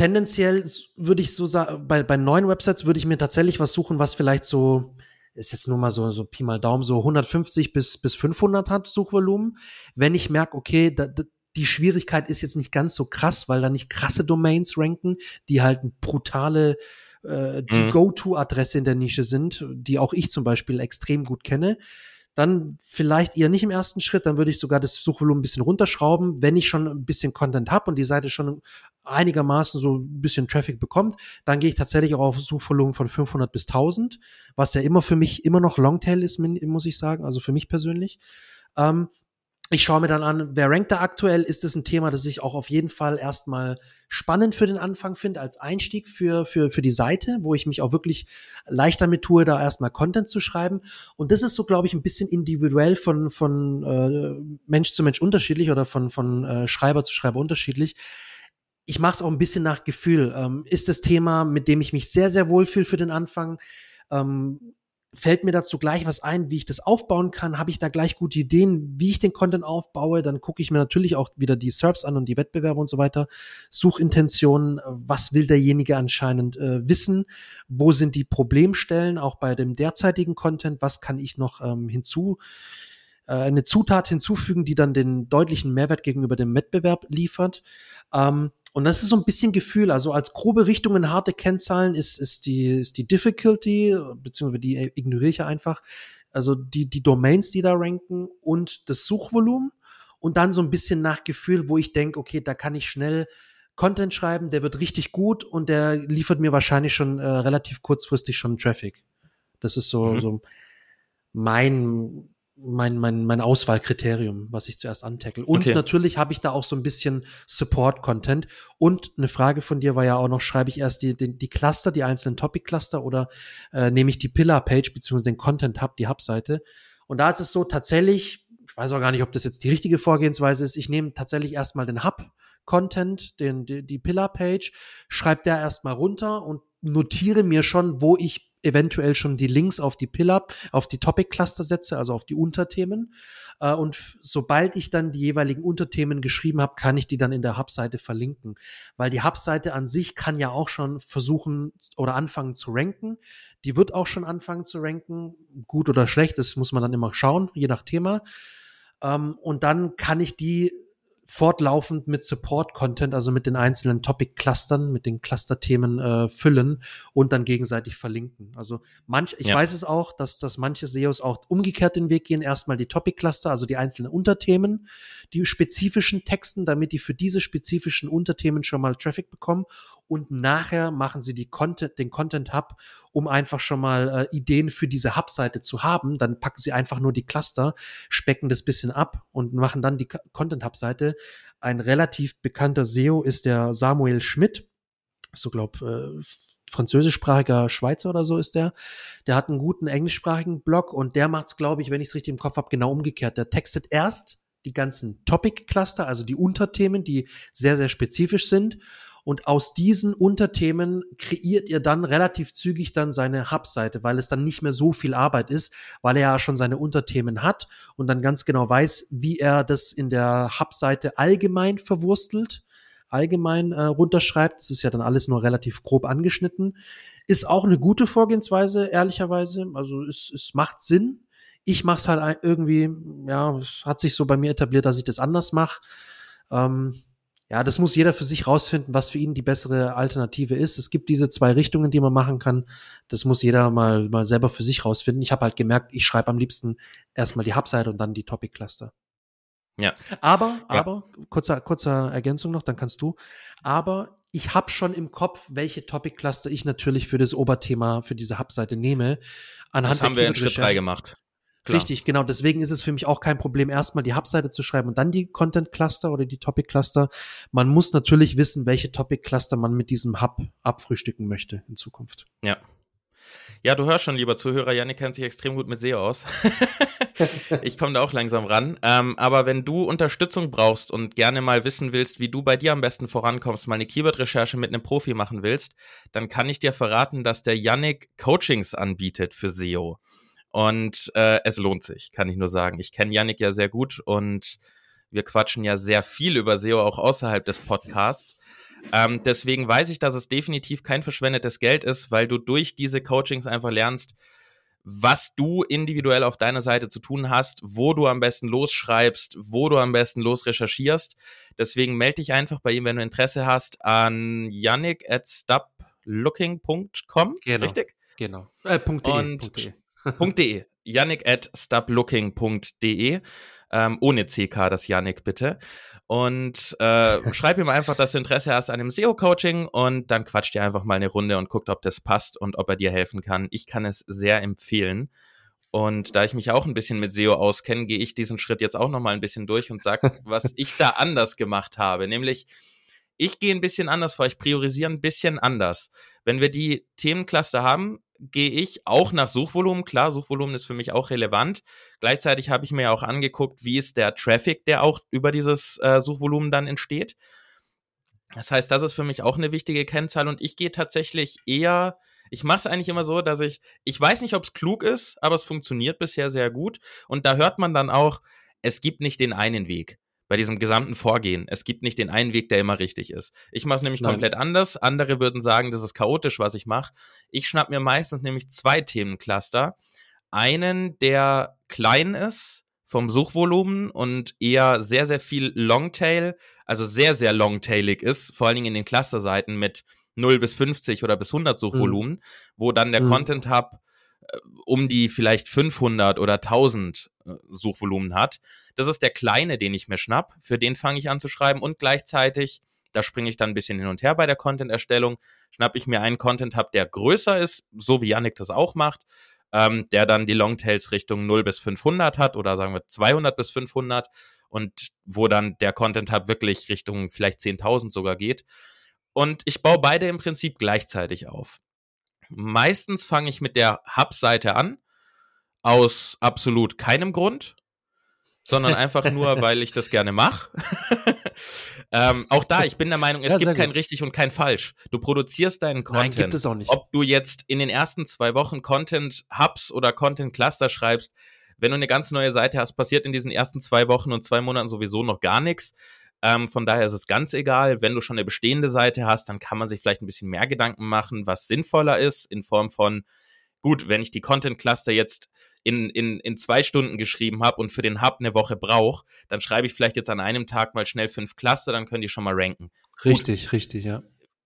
Tendenziell würde ich so sagen, bei, bei neuen Websites würde ich mir tatsächlich was suchen, was vielleicht so, ist jetzt nur mal so, so Pi mal Daumen, so 150 bis, bis 500 hat Suchvolumen. Wenn ich merke, okay, da, da, die Schwierigkeit ist jetzt nicht ganz so krass, weil da nicht krasse Domains ranken, die halt brutale äh, die mhm. Go-To-Adresse in der Nische sind, die auch ich zum Beispiel extrem gut kenne dann vielleicht eher nicht im ersten Schritt, dann würde ich sogar das Suchvolumen ein bisschen runterschrauben. Wenn ich schon ein bisschen Content habe und die Seite schon einigermaßen so ein bisschen Traffic bekommt, dann gehe ich tatsächlich auch auf Suchvolumen von 500 bis 1000, was ja immer für mich immer noch Longtail ist, muss ich sagen, also für mich persönlich. Ähm, ich schaue mir dann an, wer rankt da aktuell? Ist das ein Thema, das ich auch auf jeden Fall erstmal spannend für den Anfang finde, als Einstieg für, für, für die Seite, wo ich mich auch wirklich leicht damit tue, da erstmal Content zu schreiben. Und das ist so, glaube ich, ein bisschen individuell von, von äh, Mensch zu Mensch unterschiedlich oder von, von äh, Schreiber zu Schreiber unterschiedlich. Ich mache es auch ein bisschen nach Gefühl. Ähm, ist das Thema, mit dem ich mich sehr, sehr wohlfühle für den Anfang? Ähm, fällt mir dazu gleich was ein, wie ich das aufbauen kann, habe ich da gleich gute Ideen, wie ich den Content aufbaue, dann gucke ich mir natürlich auch wieder die SERPs an und die Wettbewerbe und so weiter, Suchintentionen, was will derjenige anscheinend äh, wissen, wo sind die Problemstellen, auch bei dem derzeitigen Content, was kann ich noch ähm, hinzu äh, eine Zutat hinzufügen, die dann den deutlichen Mehrwert gegenüber dem Wettbewerb liefert. Ähm, und das ist so ein bisschen Gefühl, also als grobe Richtungen harte Kennzahlen ist, ist die, ist die Difficulty, beziehungsweise die ignoriere ich einfach. Also die, die Domains, die da ranken und das Suchvolumen und dann so ein bisschen nach Gefühl, wo ich denke, okay, da kann ich schnell Content schreiben, der wird richtig gut und der liefert mir wahrscheinlich schon äh, relativ kurzfristig schon Traffic. Das ist so, mhm. so mein mein, mein, mein Auswahlkriterium, was ich zuerst antackle. Und okay. natürlich habe ich da auch so ein bisschen Support-Content. Und eine Frage von dir war ja auch noch, schreibe ich erst die, die, die Cluster, die einzelnen Topic-Cluster oder äh, nehme ich die Pillar-Page beziehungsweise den Content-Hub, die Hub-Seite? Und da ist es so tatsächlich, ich weiß auch gar nicht, ob das jetzt die richtige Vorgehensweise ist, ich nehme tatsächlich erstmal den Hub, Content, den, die, die Pillar-Page, schreibe der erstmal runter und notiere mir schon, wo ich eventuell schon die Links auf die Pill-Up, auf die Topic-Cluster setze, also auf die Unterthemen. Äh, und sobald ich dann die jeweiligen Unterthemen geschrieben habe, kann ich die dann in der Hub-Seite verlinken. Weil die Hub-Seite an sich kann ja auch schon versuchen oder anfangen zu ranken. Die wird auch schon anfangen zu ranken. Gut oder schlecht, das muss man dann immer schauen, je nach Thema. Ähm, und dann kann ich die fortlaufend mit Support-Content, also mit den einzelnen Topic-Clustern, mit den Cluster-Themen äh, füllen und dann gegenseitig verlinken. Also manch, ich ja. weiß es auch, dass, dass manche SEOs auch umgekehrt den Weg gehen, erstmal die Topic-Cluster, also die einzelnen Unterthemen, die spezifischen Texten, damit die für diese spezifischen Unterthemen schon mal Traffic bekommen und nachher machen sie die Content, den Content Hub, um einfach schon mal äh, Ideen für diese Hub-Seite zu haben. Dann packen sie einfach nur die Cluster, specken das bisschen ab und machen dann die Content Hub-Seite. Ein relativ bekannter SEO ist der Samuel Schmidt. So glaub, äh, französischsprachiger Schweizer oder so ist der. Der hat einen guten englischsprachigen Blog und der macht's, glaube ich, wenn ich es richtig im Kopf habe, genau umgekehrt. Der textet erst die ganzen Topic-Cluster, also die Unterthemen, die sehr, sehr spezifisch sind und aus diesen Unterthemen kreiert ihr dann relativ zügig dann seine Hub-Seite, weil es dann nicht mehr so viel Arbeit ist, weil er ja schon seine Unterthemen hat und dann ganz genau weiß, wie er das in der Hub-Seite allgemein verwurstelt, allgemein äh, runterschreibt. Das ist ja dann alles nur relativ grob angeschnitten. Ist auch eine gute Vorgehensweise, ehrlicherweise. Also es, es macht Sinn. Ich mache es halt irgendwie, ja, es hat sich so bei mir etabliert, dass ich das anders mache. Ähm, ja, das muss jeder für sich rausfinden, was für ihn die bessere Alternative ist. Es gibt diese zwei Richtungen, die man machen kann. Das muss jeder mal, mal selber für sich rausfinden. Ich habe halt gemerkt, ich schreibe am liebsten erstmal die Hubseite und dann die Topic Cluster. Ja. Aber, ja. aber, kurzer, kurzer Ergänzung noch, dann kannst du. Aber ich habe schon im Kopf, welche Topic Cluster ich natürlich für das Oberthema, für diese Hubseite nehme. Anhand das haben wir in Schritt drei gemacht. Klar. Richtig, genau. Deswegen ist es für mich auch kein Problem, erstmal die Hubseite zu schreiben und dann die Content Cluster oder die Topic Cluster. Man muss natürlich wissen, welche Topic Cluster man mit diesem Hub abfrühstücken möchte in Zukunft. Ja. Ja, du hörst schon, lieber Zuhörer, Janik kennt sich extrem gut mit SEO aus. ich komme da auch langsam ran. Ähm, aber wenn du Unterstützung brauchst und gerne mal wissen willst, wie du bei dir am besten vorankommst, mal eine Keyword-Recherche mit einem Profi machen willst, dann kann ich dir verraten, dass der Yannick Coachings anbietet für SEO. Und äh, es lohnt sich, kann ich nur sagen. Ich kenne Yannick ja sehr gut und Wir quatschen ja sehr viel über SEO auch außerhalb des Podcasts. Ähm, deswegen weiß ich, dass es definitiv kein verschwendetes Geld ist, weil du durch diese Coachings einfach lernst, was du individuell auf deiner Seite zu tun hast, wo du am besten losschreibst, wo du am besten losrecherchierst. Deswegen melde dich einfach bei ihm, wenn du Interesse hast, an yannick at stoplooking.com. Genau. Richtig? Genau. Äh, .de. Und .de. .de. yannick at stoplooking.de. Ähm, ohne CK, das Yannick bitte. Und äh, schreib ihm einfach, dass du Interesse hast an dem SEO-Coaching und dann quatscht ihr einfach mal eine Runde und guckt, ob das passt und ob er dir helfen kann. Ich kann es sehr empfehlen. Und da ich mich auch ein bisschen mit SEO auskenne, gehe ich diesen Schritt jetzt auch noch mal ein bisschen durch und sage, was ich da anders gemacht habe. Nämlich, ich gehe ein bisschen anders vor, ich priorisiere ein bisschen anders. Wenn wir die Themencluster haben, gehe ich auch nach Suchvolumen. Klar, Suchvolumen ist für mich auch relevant. Gleichzeitig habe ich mir auch angeguckt, wie ist der Traffic, der auch über dieses äh, Suchvolumen dann entsteht. Das heißt, das ist für mich auch eine wichtige Kennzahl und ich gehe tatsächlich eher, ich mache es eigentlich immer so, dass ich, ich weiß nicht, ob es klug ist, aber es funktioniert bisher sehr gut und da hört man dann auch, es gibt nicht den einen Weg bei diesem gesamten Vorgehen. Es gibt nicht den einen Weg, der immer richtig ist. Ich mache es nämlich Nein. komplett anders. Andere würden sagen, das ist chaotisch, was ich mache. Ich schnapp mir meistens nämlich zwei Themencluster. Einen, der klein ist vom Suchvolumen und eher sehr, sehr viel Longtail, also sehr, sehr longtailig ist, vor allen Dingen in den Clusterseiten mit 0 bis 50 oder bis 100 Suchvolumen, mhm. wo dann der mhm. Content Hub um die vielleicht 500 oder 1000 äh, Suchvolumen hat. Das ist der kleine, den ich mir schnapp. Für den fange ich an zu schreiben und gleichzeitig, da springe ich dann ein bisschen hin und her bei der Content-Erstellung, schnapp ich mir einen Content-Hub, der größer ist, so wie Yannick das auch macht, ähm, der dann die Longtails Richtung 0 bis 500 hat oder sagen wir 200 bis 500 und wo dann der Content Hub wirklich Richtung vielleicht 10.000 sogar geht. Und ich baue beide im Prinzip gleichzeitig auf. Meistens fange ich mit der Hub-Seite an, aus absolut keinem Grund, sondern einfach nur, weil ich das gerne mache. ähm, auch da, ich bin der Meinung, es ja, gibt kein richtig und kein falsch. Du produzierst deinen Content. Nein, gibt es auch nicht. Ob du jetzt in den ersten zwei Wochen Content Hubs oder Content Cluster schreibst, wenn du eine ganz neue Seite hast, passiert in diesen ersten zwei Wochen und zwei Monaten sowieso noch gar nichts. Ähm, von daher ist es ganz egal. Wenn du schon eine bestehende Seite hast, dann kann man sich vielleicht ein bisschen mehr Gedanken machen, was sinnvoller ist, in Form von, gut, wenn ich die Content Cluster jetzt in, in, in zwei Stunden geschrieben habe und für den Hub eine Woche brauche, dann schreibe ich vielleicht jetzt an einem Tag mal schnell fünf Cluster, dann können die schon mal ranken. Richtig, gut, richtig, ja.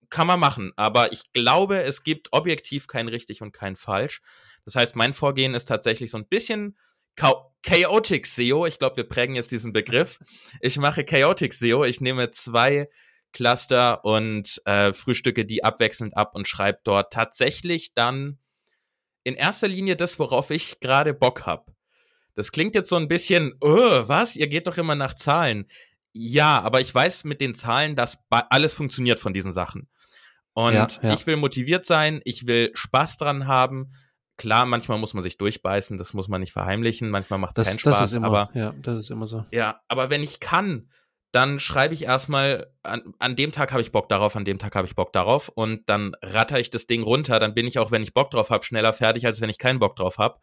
Kann man machen, aber ich glaube, es gibt objektiv kein richtig und kein falsch. Das heißt, mein Vorgehen ist tatsächlich so ein bisschen Chaotic SEO. Ich glaube, wir prägen jetzt diesen Begriff. Ich mache Chaotic SEO. Ich nehme zwei Cluster und äh, frühstücke die abwechselnd ab und schreibe dort tatsächlich dann in erster Linie das, worauf ich gerade Bock habe. Das klingt jetzt so ein bisschen, oh, was? Ihr geht doch immer nach Zahlen. Ja, aber ich weiß mit den Zahlen, dass alles funktioniert von diesen Sachen. Und ja, ja. ich will motiviert sein, ich will Spaß dran haben Klar, manchmal muss man sich durchbeißen, das muss man nicht verheimlichen, manchmal macht es keinen Spaß, das ist immer, aber ja, das ist immer so. Ja, aber wenn ich kann, dann schreibe ich erstmal, an, an dem Tag habe ich Bock darauf, an dem Tag habe ich Bock darauf und dann ratter ich das Ding runter, dann bin ich auch, wenn ich Bock drauf habe, schneller fertig, als wenn ich keinen Bock drauf habe.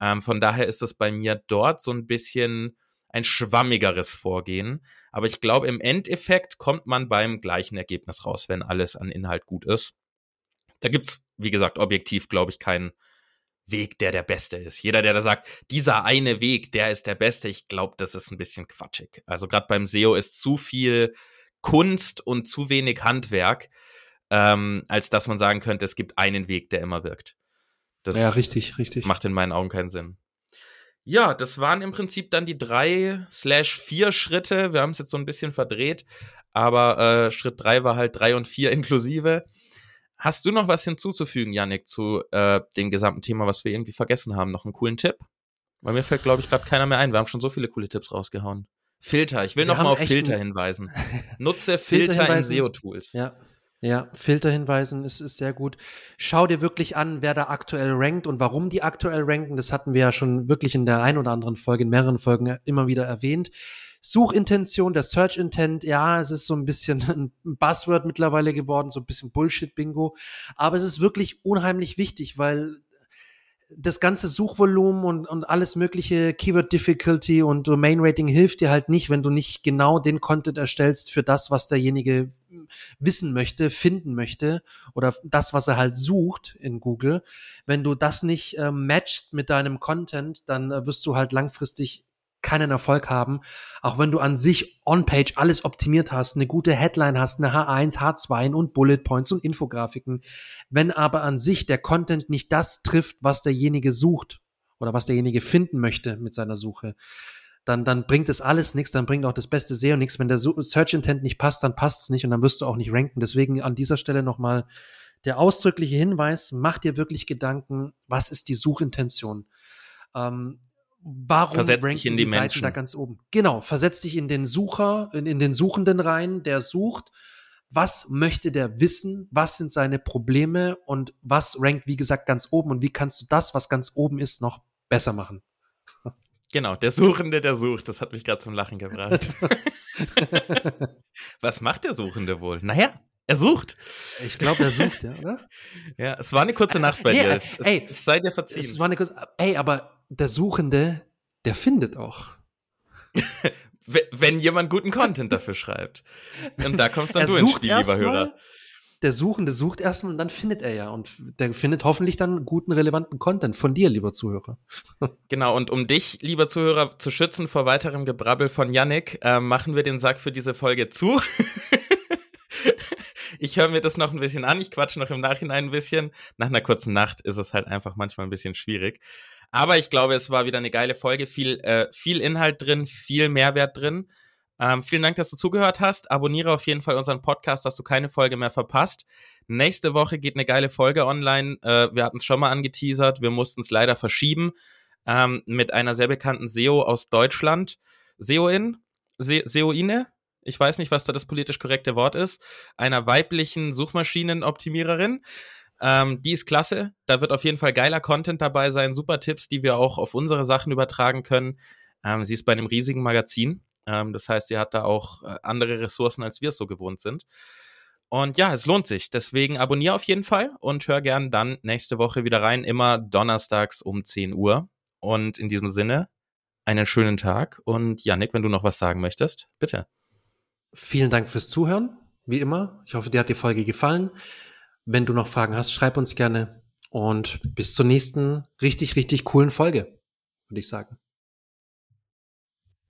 Ähm, von daher ist es bei mir dort so ein bisschen ein schwammigeres Vorgehen. Aber ich glaube, im Endeffekt kommt man beim gleichen Ergebnis raus, wenn alles an Inhalt gut ist. Da gibt's, wie gesagt, objektiv, glaube ich, keinen Weg, der der beste ist. Jeder, der da sagt, dieser eine Weg, der ist der beste, ich glaube, das ist ein bisschen quatschig. Also gerade beim SEO ist zu viel Kunst und zu wenig Handwerk, ähm, als dass man sagen könnte, es gibt einen Weg, der immer wirkt. Das ja, richtig, richtig. Macht in meinen Augen keinen Sinn. Ja, das waren im Prinzip dann die drei slash vier Schritte. Wir haben es jetzt so ein bisschen verdreht, aber äh, Schritt drei war halt drei und vier inklusive. Hast du noch was hinzuzufügen, Yannick, zu äh, dem gesamten Thema, was wir irgendwie vergessen haben? Noch einen coolen Tipp? Weil mir fällt, glaube ich, gerade keiner mehr ein. Wir haben schon so viele coole Tipps rausgehauen. Filter. Ich will wir noch mal auf Filter hinweisen. Nutze Filter in SEO-Tools. Ja. Ja, Filter hinweisen ist, ist sehr gut. Schau dir wirklich an, wer da aktuell rankt und warum die aktuell ranken. Das hatten wir ja schon wirklich in der ein oder anderen Folge, in mehreren Folgen immer wieder erwähnt. Suchintention, der Search Intent, ja, es ist so ein bisschen ein Buzzword mittlerweile geworden, so ein bisschen Bullshit-Bingo. Aber es ist wirklich unheimlich wichtig, weil das ganze Suchvolumen und, und alles mögliche Keyword Difficulty und Domain Rating hilft dir halt nicht, wenn du nicht genau den Content erstellst für das, was derjenige wissen möchte, finden möchte oder das, was er halt sucht in Google. Wenn du das nicht äh, matchst mit deinem Content, dann äh, wirst du halt langfristig keinen Erfolg haben. Auch wenn du an sich on-page alles optimiert hast, eine gute Headline hast, eine H1, H2 und Bullet Points und Infografiken. Wenn aber an sich der Content nicht das trifft, was derjenige sucht oder was derjenige finden möchte mit seiner Suche, dann, dann bringt es alles nichts, dann bringt auch das beste SEO nichts. Wenn der Search Intent nicht passt, dann passt es nicht und dann wirst du auch nicht ranken. Deswegen an dieser Stelle nochmal der ausdrückliche Hinweis, mach dir wirklich Gedanken, was ist die Suchintention? Ähm, warum versetz ranken in die, die Seiten da ganz oben? Genau, versetz dich in den Sucher, in, in den Suchenden rein, der sucht. Was möchte der wissen? Was sind seine Probleme? Und was rankt, wie gesagt, ganz oben? Und wie kannst du das, was ganz oben ist, noch besser machen? Genau, der Suchende, der sucht. Das hat mich gerade zum Lachen gebracht. was macht der Suchende wohl? Naja, er sucht. Ich glaube, er sucht, ja, oder? ja, es war eine kurze Nacht bei hey, dir. Es, ey, es sei dir verziehen. Es war eine kurze, ey, aber der Suchende, der findet auch. Wenn jemand guten Content dafür schreibt. Und da kommst dann er du ins Spiel, lieber Hörer. Der Suchende sucht erstmal und dann findet er ja. Und der findet hoffentlich dann guten, relevanten Content von dir, lieber Zuhörer. Genau, und um dich, lieber Zuhörer, zu schützen vor weiterem Gebrabbel von Yannick, äh, machen wir den Sack für diese Folge zu. ich höre mir das noch ein bisschen an, ich quatsche noch im Nachhinein ein bisschen. Nach einer kurzen Nacht ist es halt einfach manchmal ein bisschen schwierig. Aber ich glaube, es war wieder eine geile Folge. Viel, äh, viel Inhalt drin, viel Mehrwert drin. Ähm, vielen Dank, dass du zugehört hast. Abonniere auf jeden Fall unseren Podcast, dass du keine Folge mehr verpasst. Nächste Woche geht eine geile Folge online. Äh, wir hatten es schon mal angeteasert. Wir mussten es leider verschieben ähm, mit einer sehr bekannten SEO aus Deutschland. SEOin? Se SEOine? Ich weiß nicht, was da das politisch korrekte Wort ist. Einer weiblichen Suchmaschinenoptimiererin. Ähm, die ist klasse. Da wird auf jeden Fall geiler Content dabei sein, super Tipps, die wir auch auf unsere Sachen übertragen können. Ähm, sie ist bei einem riesigen Magazin. Ähm, das heißt, sie hat da auch äh, andere Ressourcen, als wir es so gewohnt sind. Und ja, es lohnt sich. Deswegen abonniere auf jeden Fall und hör gern dann nächste Woche wieder rein, immer donnerstags um 10 Uhr. Und in diesem Sinne, einen schönen Tag. Und Yannick, wenn du noch was sagen möchtest, bitte. Vielen Dank fürs Zuhören, wie immer. Ich hoffe, dir hat die Folge gefallen. Wenn du noch Fragen hast, schreib uns gerne und bis zur nächsten richtig, richtig coolen Folge, würde ich sagen.